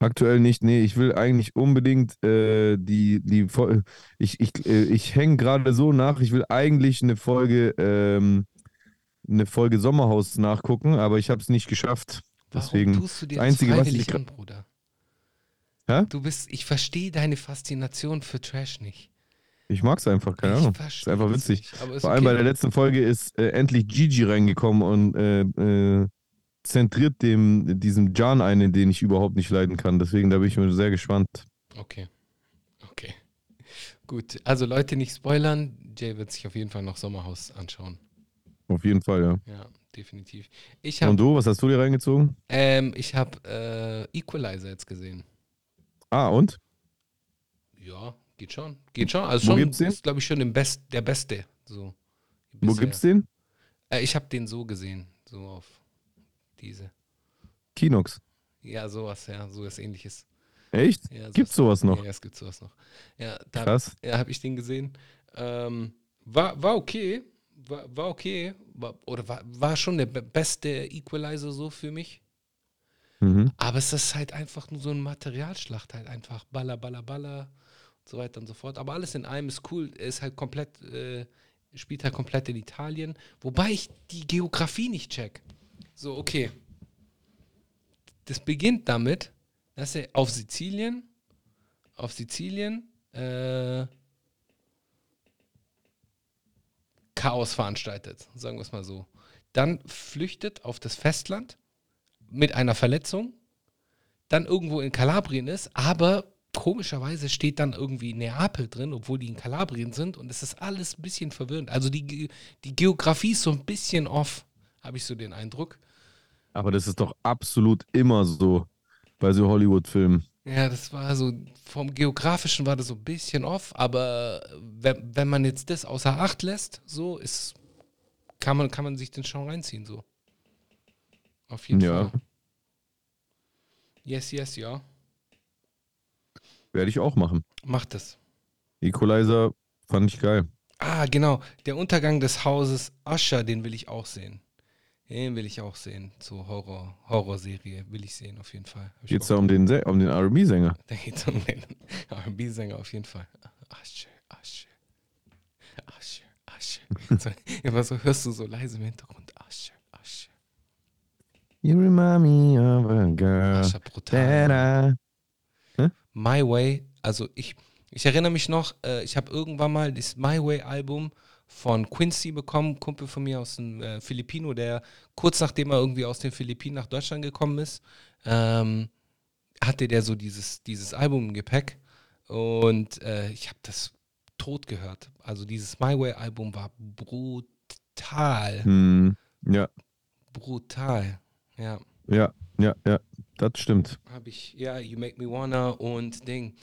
Aktuell nicht, nee, ich will eigentlich unbedingt äh, die, die Fol- ich, ich, äh, ich hänge gerade so nach, ich will eigentlich eine Folge, ähm, eine Folge Sommerhaus nachgucken, aber ich habe es nicht geschafft. Warum Deswegen, tust du dir das Einzige, was ich an, Bruder? Hä? Du bist, ich verstehe deine Faszination für Trash nicht. Ich mag es einfach, keine Ahnung. Ist einfach witzig. ist Vor allem bei okay. der letzten Folge ist äh, endlich Gigi reingekommen und äh, äh, zentriert dem, diesem Jan einen, den ich überhaupt nicht leiden kann. Deswegen, da bin ich mir sehr gespannt. Okay. Okay. Gut, also Leute nicht spoilern. Jay wird sich auf jeden Fall noch Sommerhaus anschauen. Auf jeden Fall, ja. Ja, definitiv. Ich Und habe du, was hast du dir reingezogen? ähm, ich hab, äh, Equalizer jetzt gesehen. Ah, und? Ja, geht schon. Geht schon. Also Wo schon, gibt's den? ist glaube ich schon Best, der Beste. So. Wo bisher. gibt's den? Äh, ich habe den so gesehen. So auf diese. Kinox. Ja, sowas, ja, sowas ähnliches. Echt? Ja, sowas- Gibt's sowas noch? Ja, es gibt sowas noch. Ja, da Krass. ja, habe ich den gesehen. Ähm, war, war okay. War, war okay. War, oder war, war schon der be- beste Equalizer so für mich. Mhm. Aber es ist halt einfach nur so eine Materialschlacht, halt einfach Baller, Baller, Baller so weiter und so fort. Aber alles in allem ist cool. Ist halt komplett, äh, spielt halt komplett in Italien. Wobei ich die Geografie nicht check. So, okay. Das beginnt damit, dass er auf Sizilien, auf Sizilien, äh, Chaos veranstaltet, sagen wir es mal so. Dann flüchtet auf das Festland mit einer Verletzung, dann irgendwo in Kalabrien ist, aber komischerweise steht dann irgendwie Neapel drin, obwohl die in Kalabrien sind und es ist alles ein bisschen verwirrend. Also die, die Geografie ist so ein bisschen off, habe ich so den Eindruck. Aber das ist doch absolut immer so bei so Hollywood-Filmen. Ja, das war so, vom Geografischen war das so ein bisschen off, aber wenn, wenn man jetzt das außer Acht lässt, so ist, kann man, kann man sich den schon reinziehen, so. Auf jeden Ja. Fall. Yes, yes, ja. Werde ich auch machen. Macht es. Equalizer fand ich geil. Ah, genau. Der Untergang des Hauses Usher, den will ich auch sehen. Den will ich auch sehen. So Horror, Horrorserie will ich sehen, auf jeden Fall. Geht's Bock da um den, um den R&B-Sänger? Da geht's um den R&B-Sänger auf jeden Fall. Usher, Usher, Usher, Usher. So, immer so hörst du so leise im Hintergrund. Usher, Usher. You remind me of a girl Usher, brutal. My Way, also ich, ich erinnere mich noch, äh, ich habe irgendwann mal das My Way Album von Quincy bekommen, Kumpel von mir aus den äh, Filipino, der kurz nachdem er irgendwie aus den Philippinen nach Deutschland gekommen ist, ähm, hatte der so dieses, dieses Album im Gepäck und äh, ich habe das tot gehört. Also dieses My Way Album war brutal, Hm, ja, brutal. Ja, ja, ja, ja, das stimmt. habe ich, ja, You Make Me Wanna und Ding.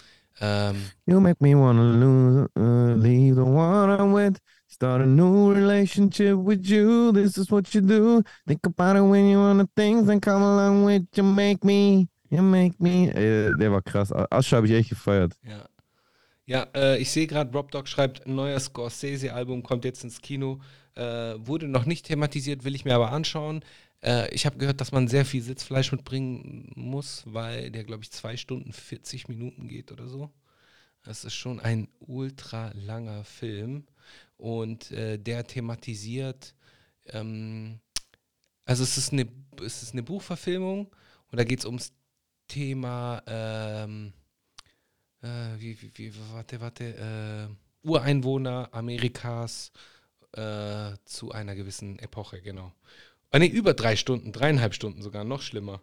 Ähm, You make me wanna lose, uh, leave the one I'm with, start a new relationship with you. This is what you do. Think about it when you wanna things and come along with you. Make me, you make me. Äh, der war krass. Asche habe ich echt gefeiert. Ja. Ja, äh, ich sehe gerade, Rob Dog schreibt, ein neuer Scorsese-Album kommt jetzt ins Kino. Äh, wurde noch nicht thematisiert, will ich mir aber anschauen. Äh, ich habe gehört, dass man sehr viel Sitzfleisch mitbringen muss, weil der, glaube ich, zwei Stunden 40 Minuten geht oder so. Das ist schon ein ultra langer Film und äh, der thematisiert, ähm, also es ist eine, es ist eine Buchverfilmung und da geht es ums Thema, ähm, äh, wie, wie, wie, warte, warte, äh, Ureinwohner Amerikas äh, zu einer gewissen Epoche, genau. Ah, nee, über drei Stunden, dreieinhalb Stunden sogar, noch schlimmer.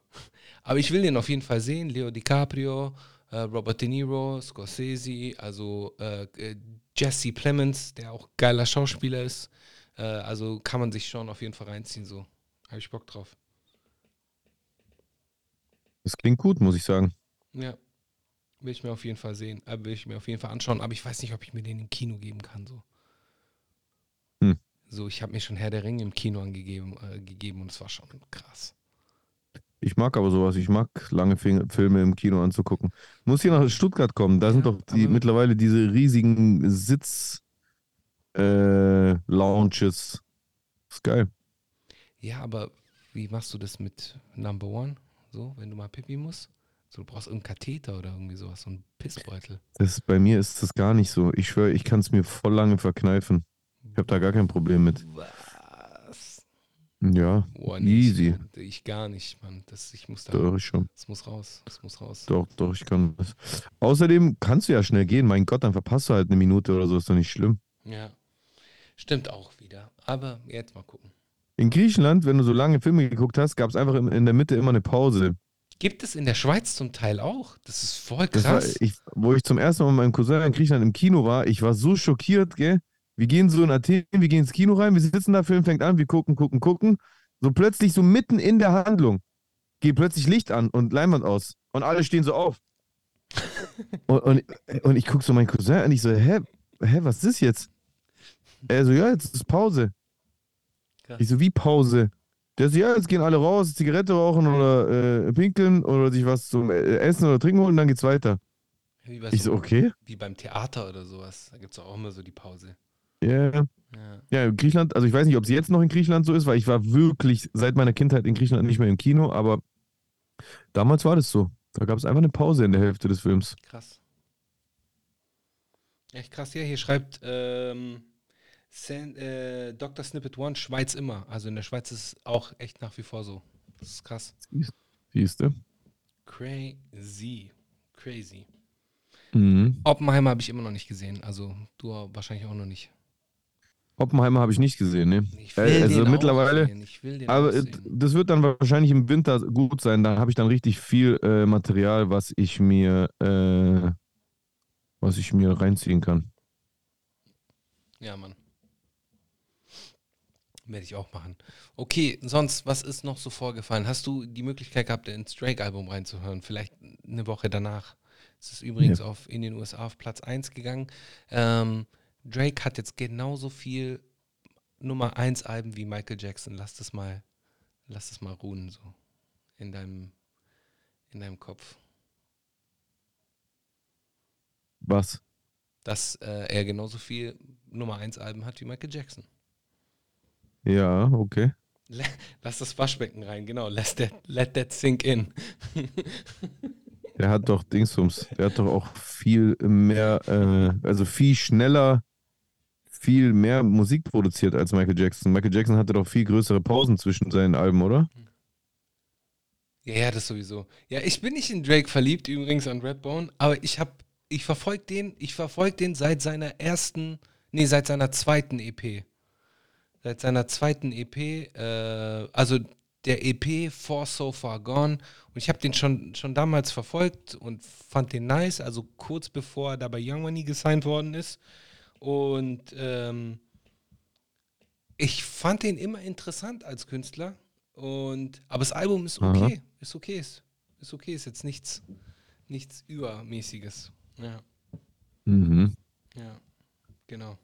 Aber ich will den auf jeden Fall sehen. Leo DiCaprio, äh, Robert De Niro, Scorsese, also äh, äh, Jesse Plemons, der auch geiler Schauspieler ist. Äh, also kann man sich schon auf jeden Fall reinziehen, so. Habe ich Bock drauf. Das klingt gut, muss ich sagen. Ja. Will ich mir auf jeden Fall sehen. Äh, will ich mir auf jeden Fall anschauen. Aber ich weiß nicht, ob ich mir den im Kino geben kann, so. So, ich habe mir schon Herr der Ringe im Kino angegeben äh, gegeben und es war schon krass. Ich mag aber sowas. Ich mag lange Filme im Kino anzugucken. Muss hier nach Stuttgart kommen. Da sind Ja, doch die mittlerweile diese riesigen Sitz äh, Lounges. Ist geil. Ja, aber wie machst du das mit Number One? So, wenn du mal Pipi musst? So, du brauchst irgendeinen Katheter oder irgendwie sowas, so einen Pissbeutel. Das, bei mir ist das gar nicht so. Ich schwöre, ich kann es mir voll lange verkneifen. Ich habe da gar kein Problem mit. Was? Ja, Boah, nee, easy. Ich, ich gar nicht, Mann. Das, ich muss da. Doch, ich schon. Das muss raus. Das muss raus. Doch, doch, ich kann das. Außerdem kannst du ja schnell gehen. Mein Gott, dann verpasst du halt eine Minute oder so, ist doch nicht schlimm. Ja. Stimmt auch wieder. Aber jetzt mal gucken. In Griechenland, wenn du so lange Filme geguckt hast, gab es einfach in, in der Mitte immer eine Pause. Gibt es in der Schweiz zum Teil auch? Das ist voll Das war, krass. ich, wo ich zum ersten Mal mit meinem Cousin in Griechenland im Kino war, ich war so schockiert, gell? Wir gehen so in Athen, wir gehen ins Kino rein, wir sitzen da, Film fängt an, wir gucken, gucken, gucken. So plötzlich, so mitten in der Handlung, geht plötzlich Licht an und Leinwand aus. Und alle stehen so auf. und, und, und ich gucke so meinen Cousin an, ich so, hä, hä, was ist das jetzt? Er so, ja, jetzt ist Pause. Krass. Ich so, wie Pause? Der so, ja, jetzt gehen alle raus, Zigarette rauchen oder äh, pinkeln oder sich was zum äh, Essen oder Trinken holen und dann geht's weiter. Ich so, okay. wie beim Theater oder sowas. Da gibt es auch immer so die Pause. Ja, Ja. ja, Griechenland, also ich weiß nicht, ob es jetzt noch in Griechenland so ist, weil ich war wirklich seit meiner Kindheit in Griechenland nicht mehr im Kino, aber damals war das so. Da gab es einfach eine Pause in der Hälfte des Films. Krass. Echt krass. Ja, hier schreibt ähm, San, äh, Dr. Snippet One Schweiz immer. Also in der Schweiz ist es auch echt nach wie vor so. Das ist krass. Siehst du? Crazy. Crazy. Mhm. Oppenheimer habe ich immer noch nicht gesehen. Also du wahrscheinlich auch noch nicht. Oppenheimer habe ich nicht gesehen, ne? Ich Äh, also den mittlerweile- sehen. Ich will den Aber das wird dann wahrscheinlich im Winter gut sein. Da habe ich dann richtig viel äh, Material, was ich mir, äh, was ich mir reinziehen kann. Ja, Mann. Werde ich auch machen. Okay, sonst, was ist noch so vorgefallen? Hast du die Möglichkeit gehabt, ins Drake-Album reinzuhören? Vielleicht eine Woche danach. Es ist übrigens auf, in den USA auf Platz 1 gegangen. Ähm, Drake hat jetzt genauso viel Nummer 1 Alben wie Michael Jackson. Lass das mal, lass das mal ruhen, so in deinem, in deinem Kopf. Was? Dass äh, er genauso viel Nummer 1 Alben hat wie Michael Jackson. Ja, okay. Lass das Waschbecken rein, genau. Let that, let that sink in. Der hat doch Dingsums, der hat doch auch viel mehr, äh, also viel schneller, viel mehr Musik produziert als Michael Jackson. Michael Jackson hatte doch viel größere Pausen zwischen seinen Alben, oder? Ja, das sowieso. Ja, ich bin nicht in Drake verliebt, übrigens an Redbone, aber ich hab, ich verfolge den, ich verfolge den seit seiner ersten, nee, seit seiner zweiten EP. Seit seiner zweiten EP, äh, also der EP For So Far Gone. Und ich habe den schon, schon damals verfolgt und fand den nice, also kurz bevor er da bei Young Money gesigned worden ist. Und ähm, ich fand den immer interessant als Künstler. Und, aber das Album ist okay. Ist okay. Ist, ist okay. Ist jetzt nichts, nichts Übermäßiges. Ja, Mhm. ja. Genau.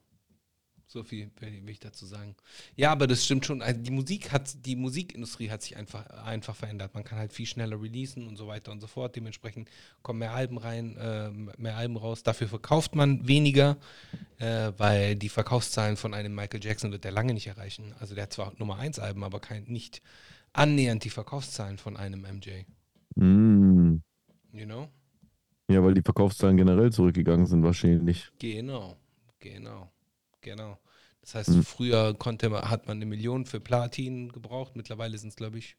So viel will will ich dazu sagen. Ja, aber das stimmt schon. Also die Musik hat, die Musikindustrie hat sich einfach, einfach verändert. Man kann halt viel schneller releasen und so weiter und so fort. Dementsprechend kommen mehr Alben rein, äh, mehr Alben raus. Dafür verkauft man weniger, äh, weil die Verkaufszahlen von einem Michael Jackson wird der lange nicht erreichen. Also der hat zwar Nummer 1 Alben, aber kein, nicht annähernd die Verkaufszahlen von einem MJ. Mm. You know? Ja, weil die Verkaufszahlen generell zurückgegangen sind wahrscheinlich. Genau, genau, genau. Das heißt, Mhm. früher konnte man, hat man eine Million für Platin gebraucht. Mittlerweile sind es, glaube ich,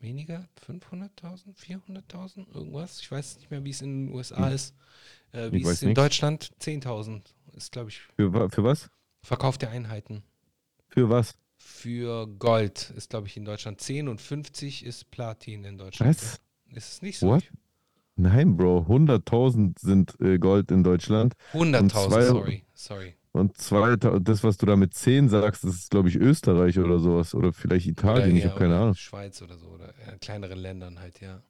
weniger. 500.000, 400.000, irgendwas. Ich weiß nicht mehr, wie es in den USA Mhm. ist. Äh, Ich wie es weiß in nix. Deutschland 10.000 ist, glaube ich, Für, für was? Verkauf der Einheiten. Für was? Für Gold ist, glaube ich, in Deutschland 10 und 50 ist Platin in Deutschland. Was? Ist es nicht so? What? Nein, Bro. 100.000 sind äh, Gold in Deutschland 100.000, zwei- sorry, sorry. Und 2000, das, was du da mit 10 sagst, das ist, glaube ich, Österreich oder sowas. Oder vielleicht Italien, ich ja, habe keine oder Ahnung. Schweiz oder so, oder in kleineren Ländern halt, ja.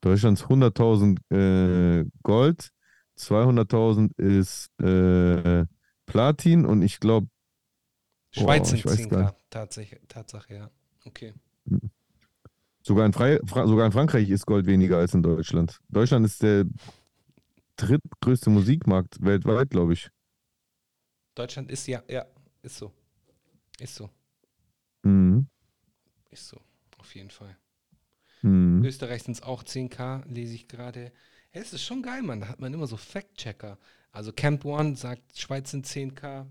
Deutschlands 100.000 äh, Gold, 200.000 ist äh, Platin und ich glaube, Schweiz sind ich weiß gar 10k, Tatsache, Tatsache, ja. Okay. sogar in, Fra sogar in Frankreich ist Gold weniger als in Deutschland. Deutschland ist der drittgrößte Musikmarkt weltweit, glaube ich. Deutschland ist ja, ja, ist so. Ist so, Mhm. ist so, auf jeden Fall. Mhm. Österreich sind es auch 10k, lese ich gerade. Hey, es ist schon geil, Mann. Da hat man immer so Fact-Checker. Also Camp One sagt, Schweiz sind 10k.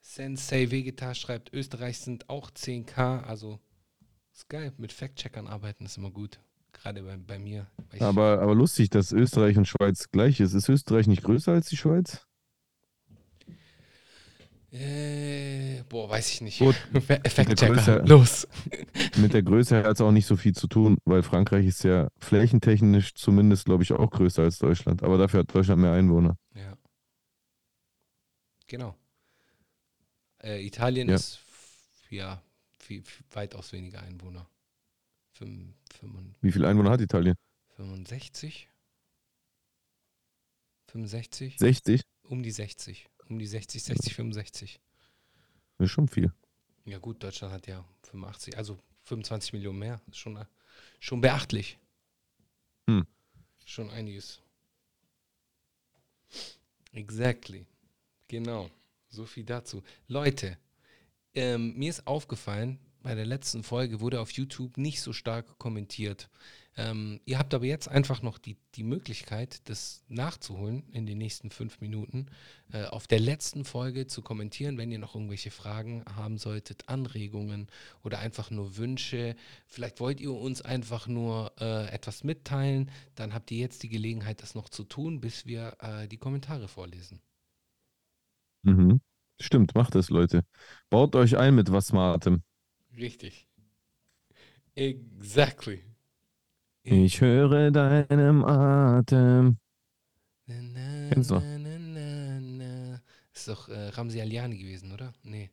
Sensei Vegeta schreibt, Österreich sind auch 10k. Also ist geil. Mit Fact-Checkern arbeiten ist immer gut. Gerade bei, bei mir. Aber, aber lustig, dass Österreich und Schweiz gleich ist. Ist Österreich nicht größer als die Schweiz? Äh, boah, weiß ich nicht. Gut. Fact-Checker, los. Mit der Größe hat es auch nicht so viel zu tun, weil Frankreich ist ja flächentechnisch zumindest, glaube ich, auch größer als Deutschland. Aber dafür hat Deutschland mehr Einwohner. Ja. Genau. Äh, Italien Ja. ist ja viel, viel, weitaus weniger Einwohner. Fünf- fünfund- Wie viele Einwohner hat Italien? 65? 65? 60? Um die 60. Um die 60, 60, 65. Das ist schon viel. Ja gut, Deutschland hat ja 85, also 25 Millionen mehr. Ist schon, schon beachtlich. Hm. Schon einiges. Exactly. Genau. So viel dazu. Leute, ähm, mir ist aufgefallen, bei der letzten Folge wurde auf YouTube nicht so stark kommentiert. Ähm, ihr habt aber jetzt einfach noch die, die Möglichkeit, das nachzuholen in den nächsten fünf Minuten, äh, auf der letzten Folge zu kommentieren, wenn ihr noch irgendwelche Fragen haben solltet, Anregungen oder einfach nur Wünsche. Vielleicht wollt ihr uns einfach nur äh, etwas mitteilen, dann habt ihr jetzt die Gelegenheit, das noch zu tun, bis wir äh, die Kommentare vorlesen. Mhm. Stimmt, macht das, Leute. Baut euch ein mit was Smartem. Richtig. Exactly. Ich höre deinem Atem. Na, na, Kennst du? na, na, na. Ist doch äh, Ramsi Aliani gewesen, oder? Nee.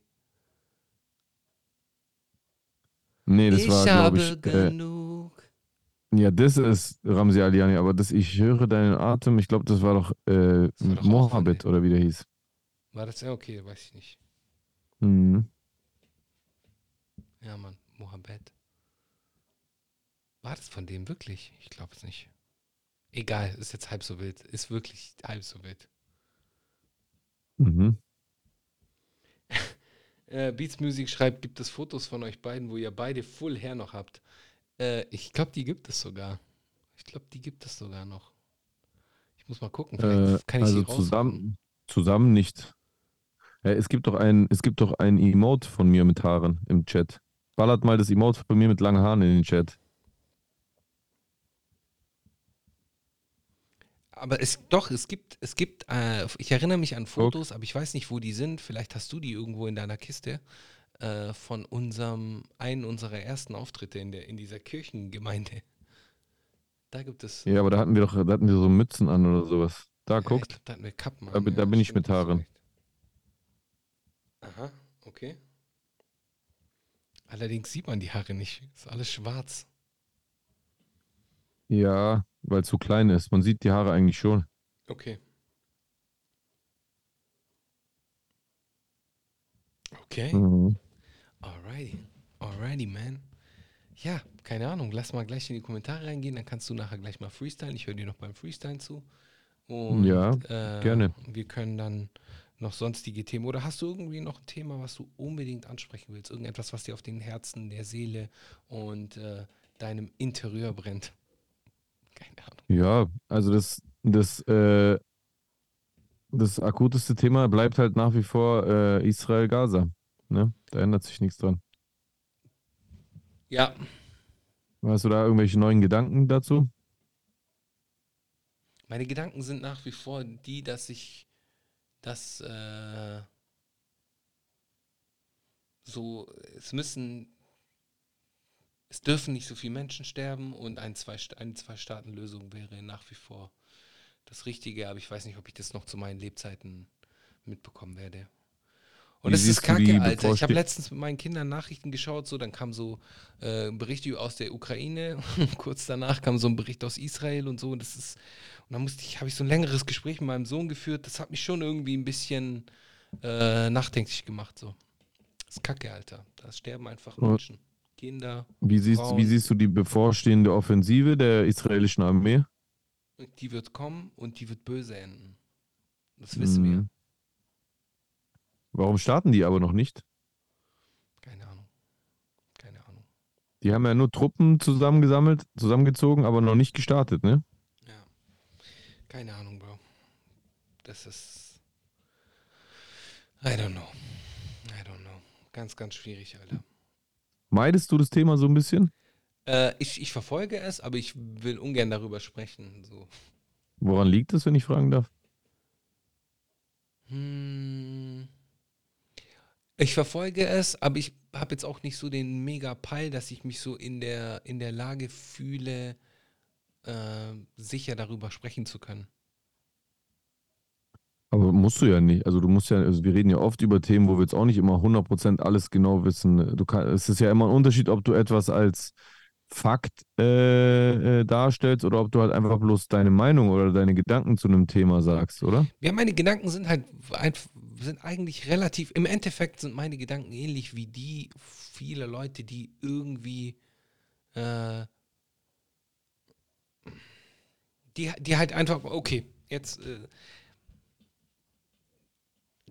Nee, das ich war, glaube ich. Äh, genug. ja, das ist Ramsi Aliani, aber das Ich höre deinen Atem, ich glaube, das war doch äh, Das war doch Mohammed oder wie der hieß. War das ja okay, weiß ich nicht. Mhm. Ja, Mann, Mohammed. War das von dem wirklich? Ich glaube es nicht. Egal, ist jetzt halb so wild. Ist wirklich halb so wild. Mhm. Äh, Beats Music schreibt, gibt es Fotos von euch beiden, wo ihr beide Full Hair noch habt? Äh, ich glaube, die gibt es sogar. Ich glaube, die gibt es sogar noch. Ich muss mal gucken. Äh, Vielleicht kann ich also zusammen, zusammen nicht. Äh, es gibt doch ein, es gibt doch ein Emote von mir mit Haaren im Chat. Ballert mal das Emote von mir mit langen Haaren in den Chat. Aber es doch, es gibt, es gibt, äh, ich erinnere mich an Fotos, aber ich weiß nicht, wo die sind. Vielleicht hast du die irgendwo in deiner Kiste äh, von unserem, einen unserer ersten Auftritte in der, in dieser Kirchengemeinde. Da gibt es. Ja, aber da hatten wir doch, da hatten wir so Mützen an oder sowas. Da Ja, guckt. glaub, da hatten wir Kappen Da an, bin- da bin ich mit Haaren. Aha, okay. Allerdings sieht man die Haare nicht. Ist alles schwarz. Ja, weil es zu klein ist. Man sieht die Haare eigentlich schon. Okay. Okay. Mhm. Alrighty. Alrighty, man. Ja, keine Ahnung. Lass mal gleich in die Kommentare reingehen. Dann kannst du nachher gleich mal freestylen. Ich höre dir noch beim Freestylen zu. Und, Ja, äh, gerne. Wir können dann noch sonstige Themen? Oder hast du irgendwie noch ein Thema, was du unbedingt ansprechen willst? Irgendetwas, was dir auf den Herzen, der Seele und äh, deinem Interieur brennt? Keine Ahnung. Ja, also das, das, äh, das akuteste Thema bleibt halt nach wie vor äh, Israel-Gaza. Ne? Da ändert sich nichts dran. Ja, Hast du da irgendwelche neuen Gedanken dazu? meine Gedanken sind nach wie vor die, dass ich das äh, so, es müssen, es dürfen nicht so viele Menschen sterben und ein zwei, eine Zwei-Staaten-Lösung wäre nach wie vor das Richtige, aber ich weiß nicht, ob ich das noch zu meinen Lebzeiten mitbekommen werde. Und Wie das ist kacke, Alter. Ich habe letztens mit meinen Kindern Nachrichten geschaut, so, dann kam so äh, Berichte aus der Ukraine, kurz danach kam so ein Bericht aus Israel und so. Und das ist, und dann musste ich, habe ich so ein längeres Gespräch mit meinem Sohn geführt. Das hat mich schon irgendwie ein bisschen äh, nachdenklich gemacht. So. Das ist kacke, Alter. Da sterben einfach Menschen. Kinder, Wie siehst, Frauen. wie siehst du die bevorstehende Offensive der israelischen Armee? die wird kommen und die wird böse enden. Das wissen wir. Mhm. Warum starten die aber noch nicht? Keine Ahnung. Keine Ahnung. Die haben ja nur Truppen zusammengesammelt, zusammengezogen, aber noch nicht gestartet, ne? Ja. Keine Ahnung, Bro. Das ist. I don't know. I don't know. Ganz, ganz schwierig, Alter. Meidest du das Thema so ein bisschen? Äh, ich, ich verfolge es, aber ich will ungern darüber sprechen. So. Woran liegt es, wenn ich fragen darf? Hm. Ich verfolge es, aber ich habe jetzt auch nicht so den mega Peil, dass ich mich so in der, in der Lage fühle, äh, sicher darüber sprechen zu können. Aber musst du ja nicht. Also du musst ja, also wir reden ja oft über Themen, wo wir jetzt auch nicht immer 100% alles genau wissen. Du kann, es ist ja immer ein Unterschied, ob du etwas als Fakt äh, äh, darstellst oder ob du halt einfach bloß deine Meinung oder deine Gedanken zu einem Thema sagst, oder? Ja, meine Gedanken sind halt sind eigentlich relativ, im Endeffekt sind meine Gedanken ähnlich wie die vieler Leute, die irgendwie äh, die, die halt einfach, okay, jetzt äh,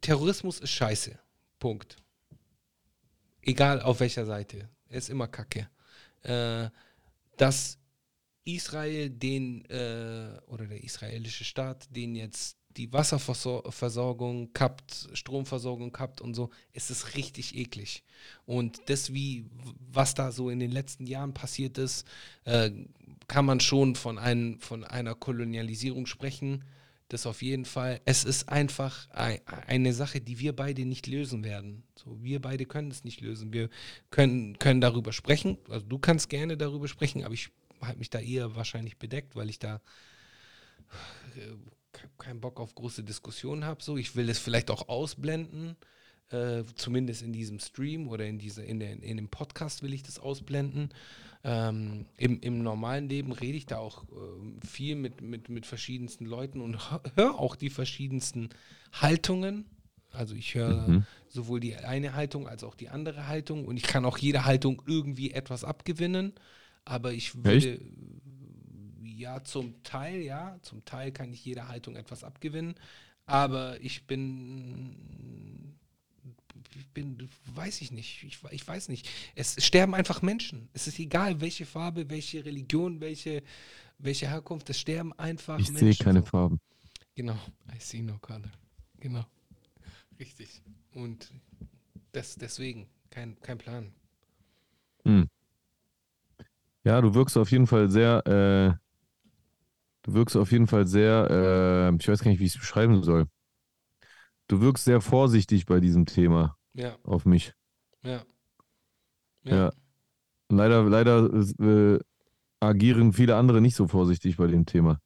Terrorismus ist scheiße. Punkt. Egal auf welcher Seite. Er ist immer kacke. Äh, dass Israel den, äh, oder der israelische Staat, den jetzt die Wasserversorgung kappt, Stromversorgung kappt und so, ist es richtig eklig. Und das, wie, was da so in den letzten Jahren passiert ist, äh, kann man schon von, ein, von einer Kolonialisierung sprechen. Das auf jeden Fall. Es ist einfach ei- eine Sache, die wir beide nicht lösen werden. So, wir beide können es nicht lösen. Wir können, können darüber sprechen. Also du kannst gerne darüber sprechen, aber ich halte mich da eher wahrscheinlich bedeckt, weil ich da äh, ke- keinen Bock auf große Diskussionen habe. So, ich will es vielleicht auch ausblenden. Äh, zumindest in diesem Stream oder in, diese, in, der, in dem Podcast will ich das ausblenden. Ähm, im, Im normalen Leben rede ich da auch ähm, viel mit, mit, mit verschiedensten Leuten und höre auch die verschiedensten Haltungen. Also ich höre Mhm. sowohl die eine Haltung als auch die andere Haltung und ich kann auch jeder Haltung irgendwie etwas abgewinnen. Aber ich würde, ja, zum Teil, ja, zum Teil kann ich jeder Haltung etwas abgewinnen. Aber ich bin, bin, weiß ich nicht, ich, ich weiß nicht. Es sterben einfach Menschen. Es ist egal, welche Farbe, welche Religion, welche, welche Herkunft, es sterben einfach Ich Menschen. sehe keine. Farben. Genau, I see no color. Genau. Richtig. Und das, deswegen, kein, kein Plan. Hm. Ja, du wirkst auf jeden Fall sehr, äh, du wirkst auf jeden Fall sehr, äh, ich weiß gar nicht, wie ich es beschreiben soll. Du wirkst sehr vorsichtig bei diesem Thema Ja, auf mich. ja. Ja. Leider, leider äh, agieren viele andere nicht so vorsichtig bei dem Thema.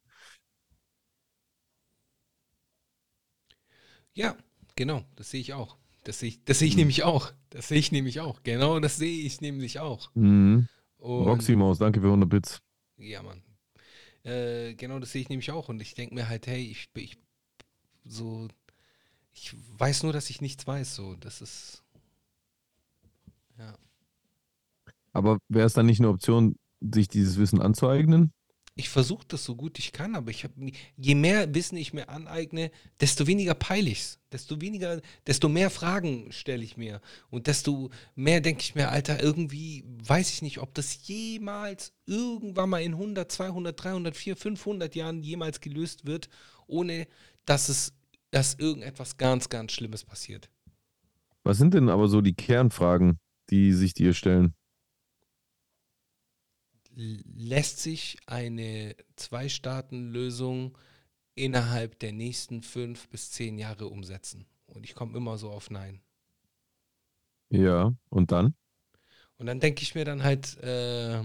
Ja, genau, das sehe ich auch. Das sehe ich, das sehe ich Mhm. nämlich auch. Das sehe ich nämlich auch. Genau, das sehe ich nämlich auch. Mhm. Roxy Maus, danke für 100 Bits. Ja, Mann. Äh, genau, das sehe ich nämlich auch. Und ich denke mir halt, hey, ich, ich so, ich weiß nur, dass ich nichts weiß. So, das ist. Ja. Aber wäre es dann nicht eine Option, sich dieses Wissen anzueignen? ich versuche das so gut ich kann, aber ich habe je mehr Wissen ich mir aneigne, desto weniger peile ich's, desto weniger, desto mehr Fragen stelle ich mir und desto mehr denke ich mir, Alter, irgendwie weiß ich nicht, ob das jemals irgendwann mal in 100, 200, 300, 400, 500 Jahren jemals gelöst wird, ohne dass es, dass irgendetwas ganz, ganz Schlimmes passiert. Was sind denn aber so die Kernfragen, die sich dir stellen? lässt sich eine Zwei-Staaten-Lösung innerhalb der nächsten fünf bis zehn Jahre umsetzen? Und ich komme immer so auf Nein. Ja, und dann? Und dann denke ich mir dann halt, äh,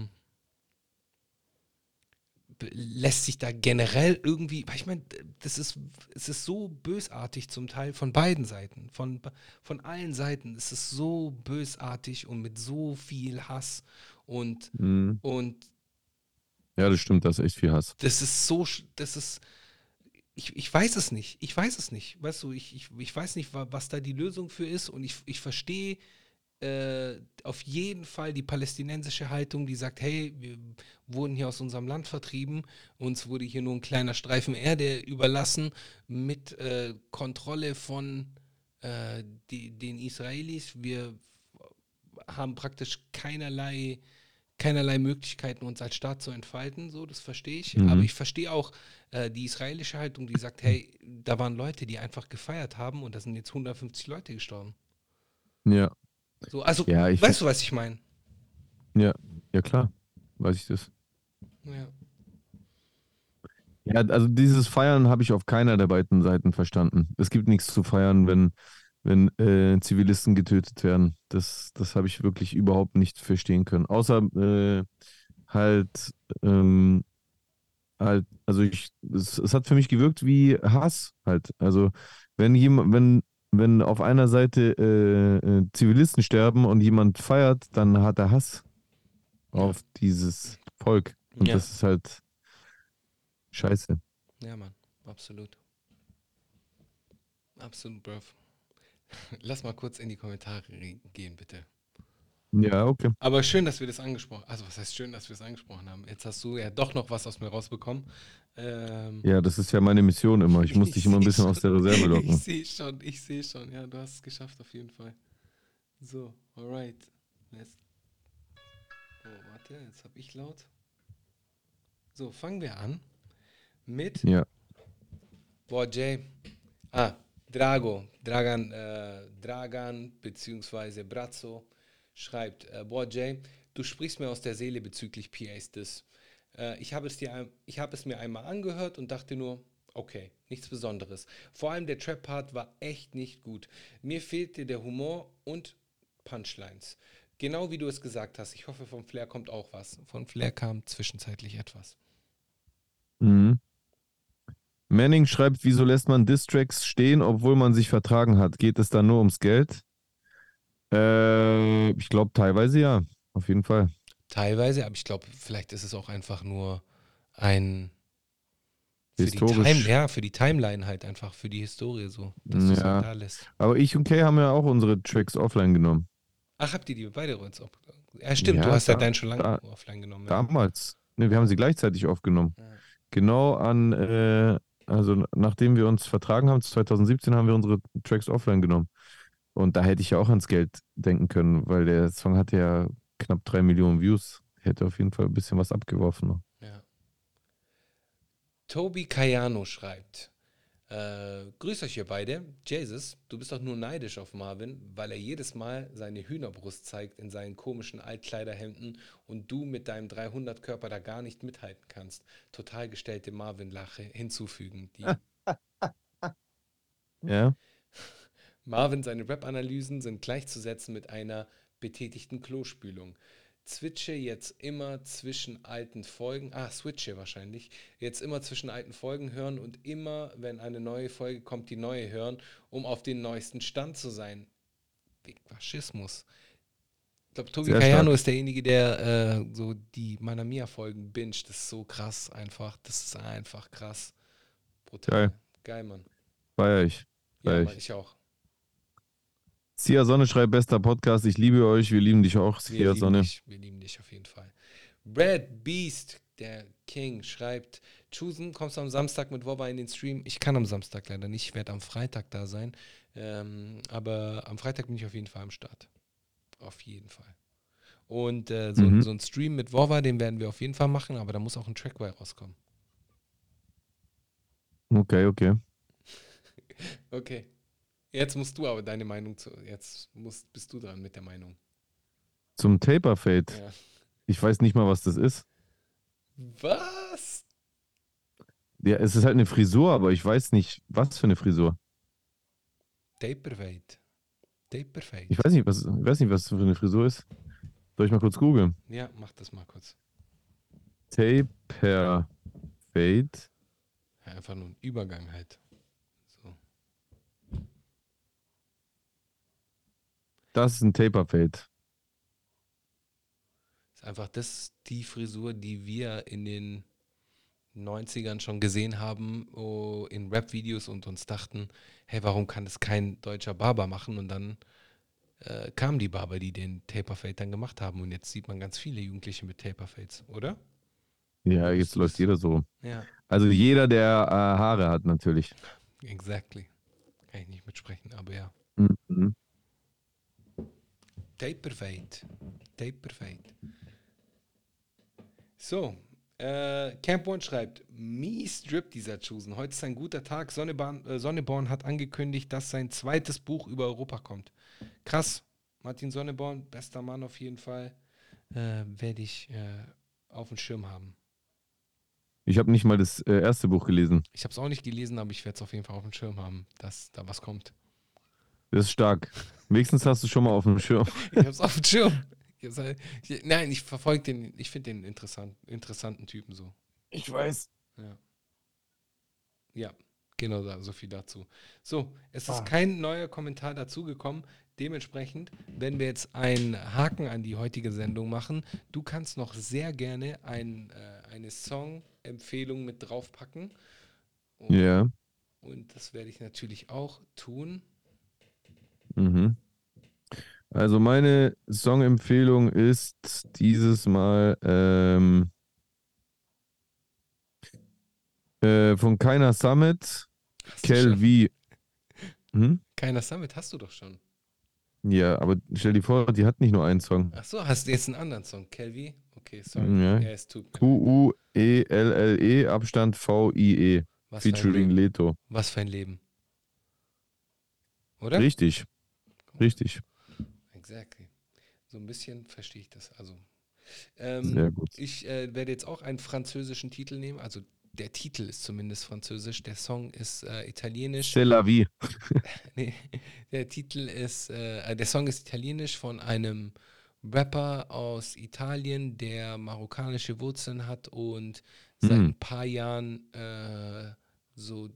lässt sich da generell irgendwie, weil ich meine, das ist, es ist so bösartig zum Teil von beiden Seiten, von, von allen Seiten. Es ist so bösartig und mit so viel Hass und, Mhm. und Ja, das stimmt, das ist echt viel Hass. das ist so, das ist, ich, ich weiß es nicht, ich weiß es nicht, weißt du, ich, ich, ich weiß nicht, wa- was da die Lösung für ist und ich, ich verstehe äh, auf jeden Fall die palästinensische Haltung, die sagt, hey, wir wurden hier aus unserem Land vertrieben, uns wurde hier nur ein kleiner Streifen Erde überlassen mit äh, Kontrolle von äh, die, den Israelis. Wir haben praktisch keinerlei, keinerlei Möglichkeiten, uns als Staat zu entfalten. So, das verstehe ich. Mhm. Aber ich verstehe auch äh, die israelische Haltung, die sagt, hey, da waren Leute, die einfach gefeiert haben und da sind jetzt 150 Leute gestorben. Ja, So, also, Ja, ich- weißt du, was ich meine? ja, ja klar, weiß ich das. Ja. Ja, also dieses Feiern habe ich auf keiner der beiden Seiten verstanden. Es gibt nichts zu feiern, wenn, wenn äh, Zivilisten getötet werden. Das, das habe ich wirklich überhaupt nicht verstehen können. Außer äh, halt, ähm, halt, also ich, es, es hat für mich gewirkt wie Hass halt. Also wenn jemand, wenn, wenn auf einer Seite äh, äh, Zivilisten sterben und jemand feiert, dann hat er Hass auf dieses Volk. Und Ja. das ist halt scheiße. Ja, Mann, absolut. Absolut, Bro. Lass mal kurz in die Kommentare re- gehen, bitte. Ja, okay. Aber schön, dass wir das angesprochen Also, was heißt schön, dass wir es angesprochen haben? Jetzt hast du ja doch noch was aus mir rausbekommen. Ähm, Ja, das ist ja meine Mission immer. Ich muss dich immer ein bisschen schon. aus der Reserve Ich locken. sehe schon, ich sehe schon. Ja, du hast es geschafft auf jeden Fall. So, alright. Jetzt. Oh, warte, jetzt habe ich laut. So, fangen wir an mit Ja, Boah, Jay. Ah, Drago. Dragan, äh, Dragan beziehungsweise Brazzo schreibt, äh, boah, Jay, du sprichst mir aus der Seele bezüglich PAs Dis. Äh, ich habe es, habe es mir einmal angehört und dachte nur, okay, nichts Besonderes. Vor allem der Trap-Part war echt nicht gut. Mir fehlte der Humor und Punchlines. Genau wie du es gesagt hast. Ich hoffe, von Flair kommt auch was. Von Flair kam zwischenzeitlich etwas. Mhm. Manning schreibt, wieso lässt man Distracks stehen, obwohl man sich vertragen hat? Geht es da nur ums Geld? Äh, ich glaube teilweise ja, auf jeden Fall. Teilweise, aber ich glaube, vielleicht ist es auch einfach nur ein für die, Historisch. Time, ja, für die Timeline halt einfach, für die Historie so, dass Ja. halt da lässt. Aber ich und Kay haben ja auch unsere Tracks offline genommen. Ach, habt ihr die beide jetzt auf? Ja, stimmt, Ja, du hast ja da- deinen schon lange da- offline genommen. Ja. Damals. Ne, wir haben sie gleichzeitig aufgenommen. Ja. Genau an, äh, also nachdem wir uns vertragen haben, 2017 haben wir unsere Tracks offline genommen. Und da hätte ich ja auch ans Geld denken können, weil der Song hatte ja knapp drei Millionen Views. Hätte auf jeden Fall ein bisschen was abgeworfen. Ja. Tobi Cayano schreibt, äh, grüß euch ihr beide. Jesus, du bist doch nur neidisch auf Marvin, weil er jedes Mal seine Hühnerbrust zeigt in seinen komischen Altkleiderhemden und du mit deinem 300-Körper da gar nicht mithalten kannst. Total gestellte Marvin-Lache hinzufügen. Die Ja, Marvin, seine Rap-Analysen sind gleichzusetzen mit einer betätigten Klospülung. Switche jetzt immer zwischen alten Folgen, ah, switche wahrscheinlich, jetzt immer zwischen alten Folgen hören und immer, wenn eine neue Folge kommt, die neue hören, um auf den neuesten Stand zu sein. Wegen Faschismus. Ich glaube, Tobi Sehr Cayano stark. ist derjenige, der äh, so die Manamia-Folgen binget. Das ist so krass einfach. Das ist einfach krass. Brutal. Geil. Geil, Mann. feier ich. Ja, Feier Mann, ich. ich auch. Sia Sonne schreibt, bester Podcast. Ich liebe euch. Wir lieben dich auch, Wir Sia lieben Sonne. dich. Wir lieben dich auf jeden Fall. Brad Beast, der King, schreibt, Chusen, kommst du am Samstag mit Wobba in den Stream? Ich kann am Samstag leider nicht, ich werde am Freitag da sein. Ähm, aber am Freitag bin ich auf jeden Fall am Start. Auf jeden Fall. Und äh, so, Mhm. so ein Stream mit Wova, den werden wir auf jeden Fall machen, aber da muss auch ein Track bei rauskommen. Okay, okay. Okay. Jetzt musst du aber deine Meinung zu. Jetzt musst, bist du dran mit der Meinung. Zum Taper Fade. Ja. Ich weiß nicht mal, was das ist. Was? Ja, es ist halt eine Frisur, aber ich weiß nicht, was für eine Frisur. Taperfade. Taperfade. Ich weiß nicht, was, ich weiß nicht, was das für eine Frisur ist. Soll ich mal kurz googeln? Ja, mach das mal kurz. Taper Fade. Ja, einfach nur ein Übergang halt. Das ist ein Taper Fade. Ist einfach das die Frisur, die wir in den 90ern schon gesehen haben oh, in Rap-Videos und uns dachten, hey, warum kann das kein deutscher Barber machen? Und dann äh, kamen die Barber, die den Taperfade dann gemacht haben. Und jetzt sieht man ganz viele Jugendliche mit Taperfades, oder? Ja, jetzt läuft jeder so rum. Ja, Also jeder, der äh, Haare hat, natürlich. exactly. Kann ich nicht mitsprechen, aber ja. Mhm. Taperfade. Taperfade. So, äh, Camp One schreibt, mies Drip dieser Chusen. Heute ist ein guter Tag. Sonneborn, äh, Sonneborn hat angekündigt, dass sein zweites Buch über Europa kommt. Krass. Martin Sonneborn, bester Mann auf jeden Fall. Äh, Werde ich äh, auf dem Schirm haben. Ich habe nicht mal das äh, erste Buch gelesen. Ich habe es auch nicht gelesen, aber ich werde es auf jeden Fall auf dem Schirm haben, dass da was kommt. Das ist stark. Wenigstens hast du schon mal auf dem Schirm. Ich habe es auf dem Schirm. Ich hab's halt- ich, nein, ich verfolge den, ich finde den interessant, interessanten Typen so. Ich weiß. Ja. Ja, genau da, so viel dazu. So, es ist Ah. kein neuer Kommentar dazugekommen. Dementsprechend werden wir jetzt einen Haken an die heutige Sendung machen. Du kannst noch sehr gerne ein, äh, eine Song-Empfehlung mit draufpacken. Und, Ja. und das werde ich natürlich auch tun. Mhm. Also meine Songempfehlung ist dieses Mal ähm, äh, von Keiner Summit, Kel? V. Hm? Keiner Summit hast du doch schon. Ja, aber stell dir vor, die hat nicht nur einen Song. Ach so, hast du jetzt einen anderen Song? Kelvi? Okay, sorry. Ja. Mir leid. Q-U-E-L-L-E, Abstand V-I-E, Was für, ein featuring Leben. Leto. Was für ein Leben. Oder? Richtig, richtig. Exactly. So ein bisschen verstehe ich das. Also, ähm, Sehr gut. ich äh, werde jetzt auch einen französischen Titel nehmen. Also, der Titel ist zumindest französisch. Der Song ist äh, italienisch. C'est la vie. Nee, der Titel ist, äh, der Song ist italienisch von einem Rapper aus Italien, der marokkanische Wurzeln hat und seit Mhm. ein paar Jahren äh, so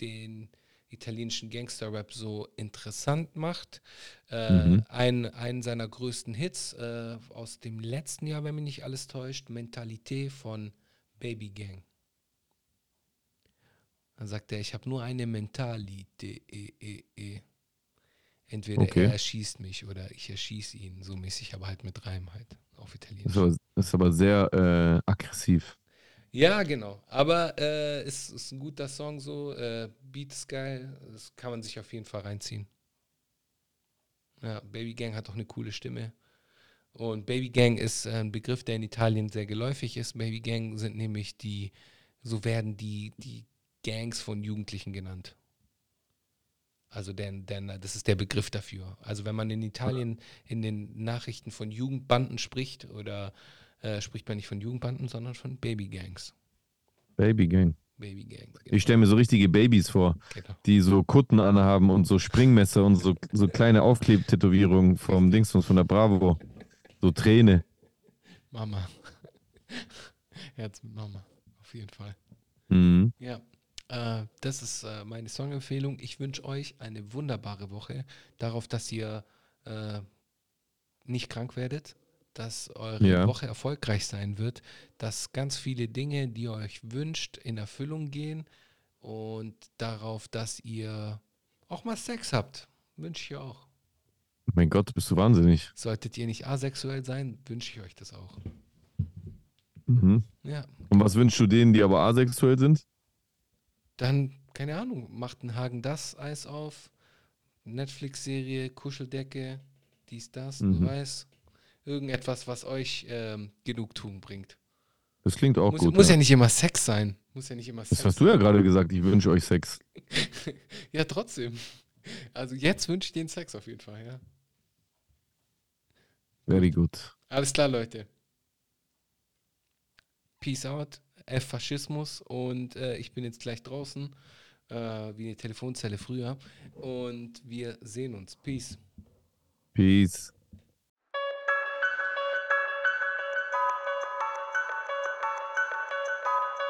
den italienischen Gangster-Rap so interessant macht. Äh, Mhm. ein, einen seiner größten Hits äh, aus dem letzten Jahr, wenn mich nicht alles täuscht, Mentalität von Baby Gang. Dann sagt er, ich habe nur eine Mentalität. E, e, e. Entweder Okay. er erschießt mich oder ich erschieße ihn, so mäßig, aber halt mit Reim halt auf Das Italienisch. ist aber, das ist aber sehr äh, aggressiv. Ja, genau. Aber äh, es ist ein guter Song so. Äh, Beat ist geil. Das kann man sich auf jeden Fall reinziehen. Ja, Baby Gang hat auch eine coole Stimme. Und Baby Gang ist äh, ein Begriff, der in Italien sehr geläufig ist. Baby Gang sind nämlich die, so werden die, die Gangs von Jugendlichen genannt. Also denn, denn, das ist der Begriff dafür. Also wenn man in Italien in den Nachrichten von Jugendbanden spricht, oder äh, spricht man nicht von Jugendbanden, sondern von Babygangs. Baby Gang. Babygangs. Ich stelle mir so richtige Babys vor, genau. die so Kutten anhaben und so Springmesser und so, so kleine Aufklebtätowierungen vom Dingsbums von der Bravo. So Träne. Mama. Herz mit Mama. Auf jeden Fall. Mhm. Ja. Äh, das ist äh, meine Songempfehlung. Ich wünsche euch eine wunderbare Woche. Darauf, dass ihr äh, nicht krank werdet, dass eure Ja. Woche erfolgreich sein wird, dass ganz viele Dinge, die ihr euch wünscht, in Erfüllung gehen und darauf, dass ihr auch mal Sex habt. Wünsche ich auch. Mein Gott, bist du wahnsinnig. Solltet ihr nicht asexuell sein, wünsche ich euch das auch. Mhm. Ja. Und was wünschst du denen, die aber asexuell sind? Dann, keine Ahnung, macht ein Hagen das Eis auf, Netflix-Serie, Kuscheldecke, dies, das, Mhm. du weißt. Irgendetwas, was euch ähm, Genugtuung bringt. Das klingt auch Muss, gut. muss ja. ja. nicht immer Sex sein. Muss ja nicht immer Das Sex hast du ja gerade gesagt, ich wünsche euch Sex. Ja, trotzdem. Also jetzt wünsche ich den Sex auf jeden Fall, ja. Very good. Alles klar, Leute. Peace out. F Faschismus und äh, ich bin jetzt gleich draußen, äh, wie eine Telefonzelle früher. Und wir sehen uns. Peace. Peace.